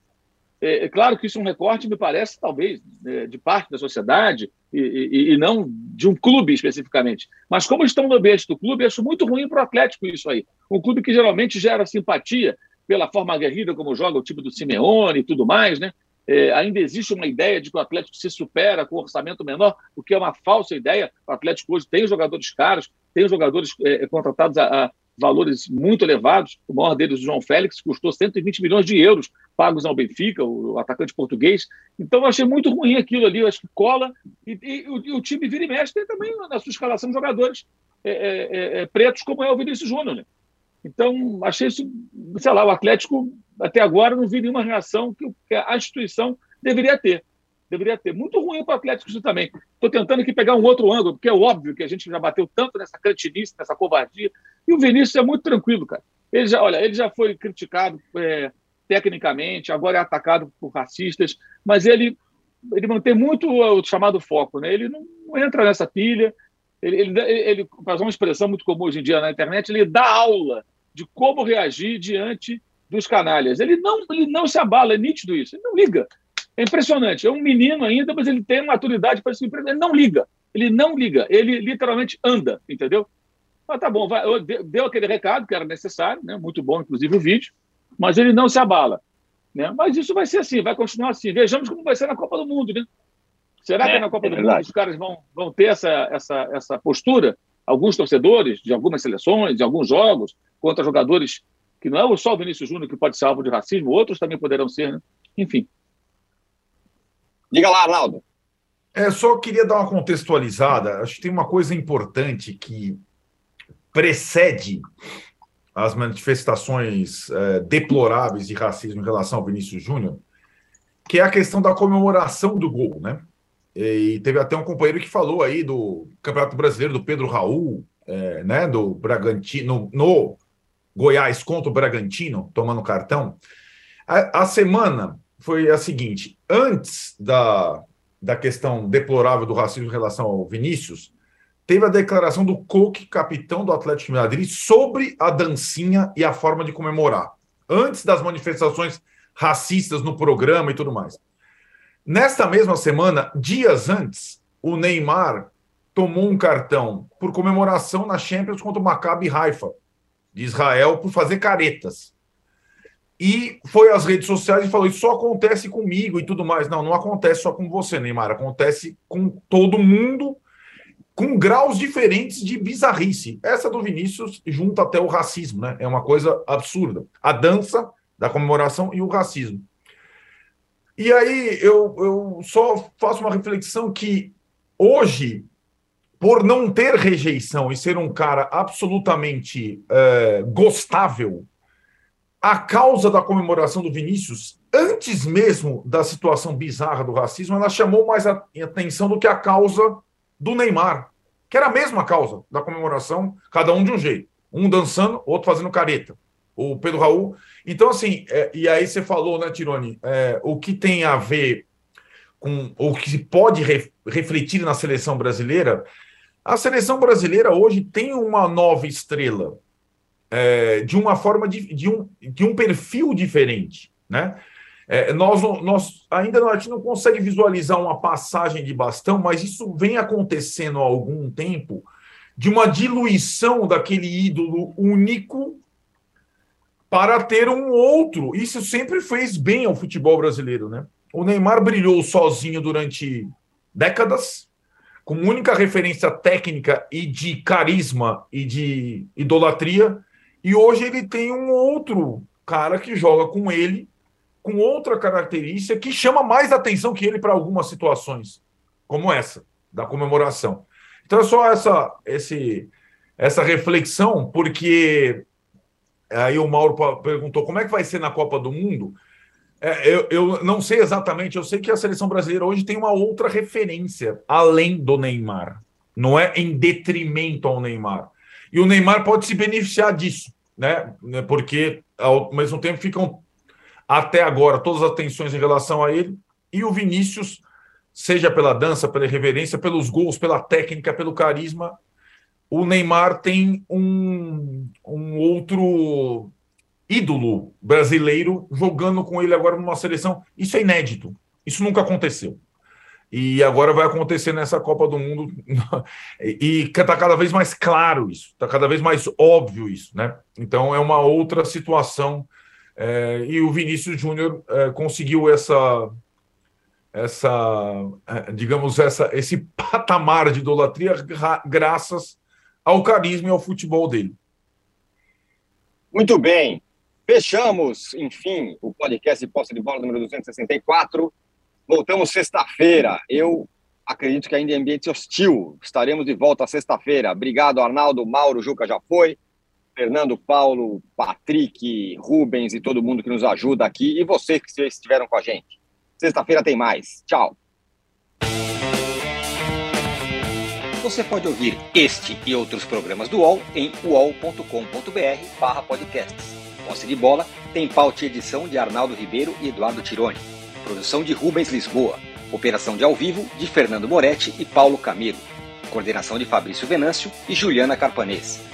É, é, claro que isso é um recorte, me parece, talvez, é, de parte da sociedade e, e, e, não de um clube especificamente. Mas como estão no ambiente do clube, acho muito ruim para o Atlético isso aí. Um clube que geralmente gera simpatia pela forma aguerrida como joga o time do Simeone e tudo mais, né? É, ainda existe uma ideia de que o Atlético se supera com orçamento menor, o que é uma falsa ideia. O Atlético hoje tem jogadores caros, tem jogadores é, contratados a, a, valores muito elevados. O maior deles, o João Félix, custou 120 milhões de euros pagos ao Benfica, o, atacante português. Então, eu achei muito ruim aquilo ali. Eu acho que cola. E, e, o, e o, time vira e mexe tem também na sua escalação jogadores é, é, é, pretos, como é o Vinícius Júnior. Né? Então, achei isso, sei lá, o Atlético até agora não vi nenhuma reação que a instituição deveria ter. Deveria ter. Muito ruim para o Atlético isso também. Estou tentando aqui pegar um outro ângulo, porque é óbvio que a gente já bateu tanto nessa cretinice, nessa covardia. E o Vinícius é muito tranquilo, cara. Ele já, olha, ele já foi criticado é, tecnicamente, agora é atacado por racistas, mas ele, ele mantém muito o chamado foco, né? Ele não, não entra nessa pilha. Ele, ele, ele, faz uma expressão muito comum hoje em dia na internet, ele dá aula de como reagir diante dos canalhas. Ele não, ele não se abala, é nítido isso. Ele não liga. É impressionante. É um menino ainda, mas ele tem maturidade para se Ele não liga. Ele não liga. Ele literalmente anda, entendeu? Mas tá bom, vai, deu aquele recado que era necessário, né? muito bom, inclusive, o vídeo, mas ele não se abala. Né? Mas isso vai ser assim, vai continuar assim. Vejamos como vai ser na Copa do Mundo. Né? Será é, que na Copa é do verdade. Mundo os caras vão, vão ter essa, essa, essa postura? Alguns torcedores de algumas seleções, de alguns jogos, contra jogadores que não é só o Vinícius Júnior que pode ser alvo de racismo, outros também poderão ser, né? Enfim. Diga lá, Arnaldo. É, só queria dar uma contextualizada. Acho que tem uma coisa importante que precede as manifestações é, deploráveis de racismo em relação ao Vinícius Júnior, que é a questão da comemoração do gol, né? E teve até um companheiro que falou aí do Campeonato Brasileiro do Pedro Raul, é, né? Do Bragantino, no Goiás contra o Bragantino, tomando cartão. A, a, semana foi a seguinte: antes da, da questão deplorável do racismo em relação ao Vinícius, teve a declaração do Coque, capitão do Atlético de Madrid, sobre a dancinha e a forma de comemorar. Antes das manifestações racistas no programa e tudo mais. Nesta mesma semana, dias antes, o Neymar tomou um cartão por comemoração na Champions contra o Maccabi Haifa de Israel por fazer caretas. E foi às redes sociais e falou: Isso só acontece comigo e tudo mais. Não, não acontece só com você, Neymar. Acontece com todo mundo, com graus diferentes de bizarrice. Essa do Vinícius junta até o racismo, né? É uma coisa absurda. A dança da comemoração e o racismo. E aí eu, eu só faço uma reflexão que hoje, por não ter rejeição e ser um cara absolutamente é, gostável, a causa da comemoração do Vinícius, antes mesmo da situação bizarra do racismo, ela chamou mais atenção do que a causa do Neymar, que era a mesma causa da comemoração, cada um de um jeito. Um dançando, outro fazendo careta. O Pedro Raul. Então, assim, é, e aí você falou, né, Tirone, é, o que tem a ver com o que pode re, refletir na seleção brasileira. A seleção brasileira hoje tem uma nova estrela é, de uma forma de, de, um, de um perfil diferente, né? É, nós, nós ainda a gente não consegue visualizar uma passagem de bastão, mas isso vem acontecendo há algum tempo de uma diluição daquele ídolo único para ter um outro. Isso sempre fez bem ao futebol brasileiro, né? O Neymar brilhou sozinho durante décadas, com única referência técnica e de carisma e de idolatria, e hoje ele tem um outro cara que joga com ele, com outra característica que chama mais atenção que ele para algumas situações, como essa, da comemoração. Então é só essa, esse, essa reflexão, porque aí o Mauro perguntou como é que vai ser na Copa do Mundo. É, eu, eu não sei exatamente, eu sei que a seleção brasileira hoje tem uma outra referência, além do Neymar. Não é em detrimento ao Neymar. E o Neymar pode se beneficiar disso, né? Porque ao mesmo tempo ficam até agora todas as atenções em relação a ele e o Vinícius, seja pela dança, pela reverência, pelos gols, pela técnica, pelo carisma, o Neymar tem um, um outro ídolo brasileiro jogando com ele agora numa seleção. Isso é inédito. Isso nunca aconteceu. E agora vai acontecer nessa Copa do Mundo. (laughs) e está cada vez mais claro isso, está cada vez mais óbvio isso, né? Então é uma outra situação. É, e o Vinícius Júnior é, conseguiu essa, essa, é, digamos, essa, esse (laughs) patamar de idolatria graças ao carisma e ao futebol dele. Muito bem. Fechamos, enfim, o podcast Posse de Bola número 264. Voltamos sexta-feira. Eu acredito que ainda é ambiente hostil. Estaremos de volta sexta-feira. Obrigado, Arnaldo, Mauro, Juca já foi. Fernando, Paulo, Patrick, Rubens e todo mundo que nos ajuda aqui. E vocês que estiveram com a gente. Sexta-feira tem mais. Tchau. Você pode ouvir este e outros programas do UOL em uol.com.br podcasts. Posse de bola tem pauta e edição de Arnaldo Ribeiro e Eduardo Tironi. Produção de Rubens Lisboa. Operação de ao vivo de Fernando Moretti e Paulo Camilo. Coordenação de Fabrício Venâncio e Juliana Carpanês.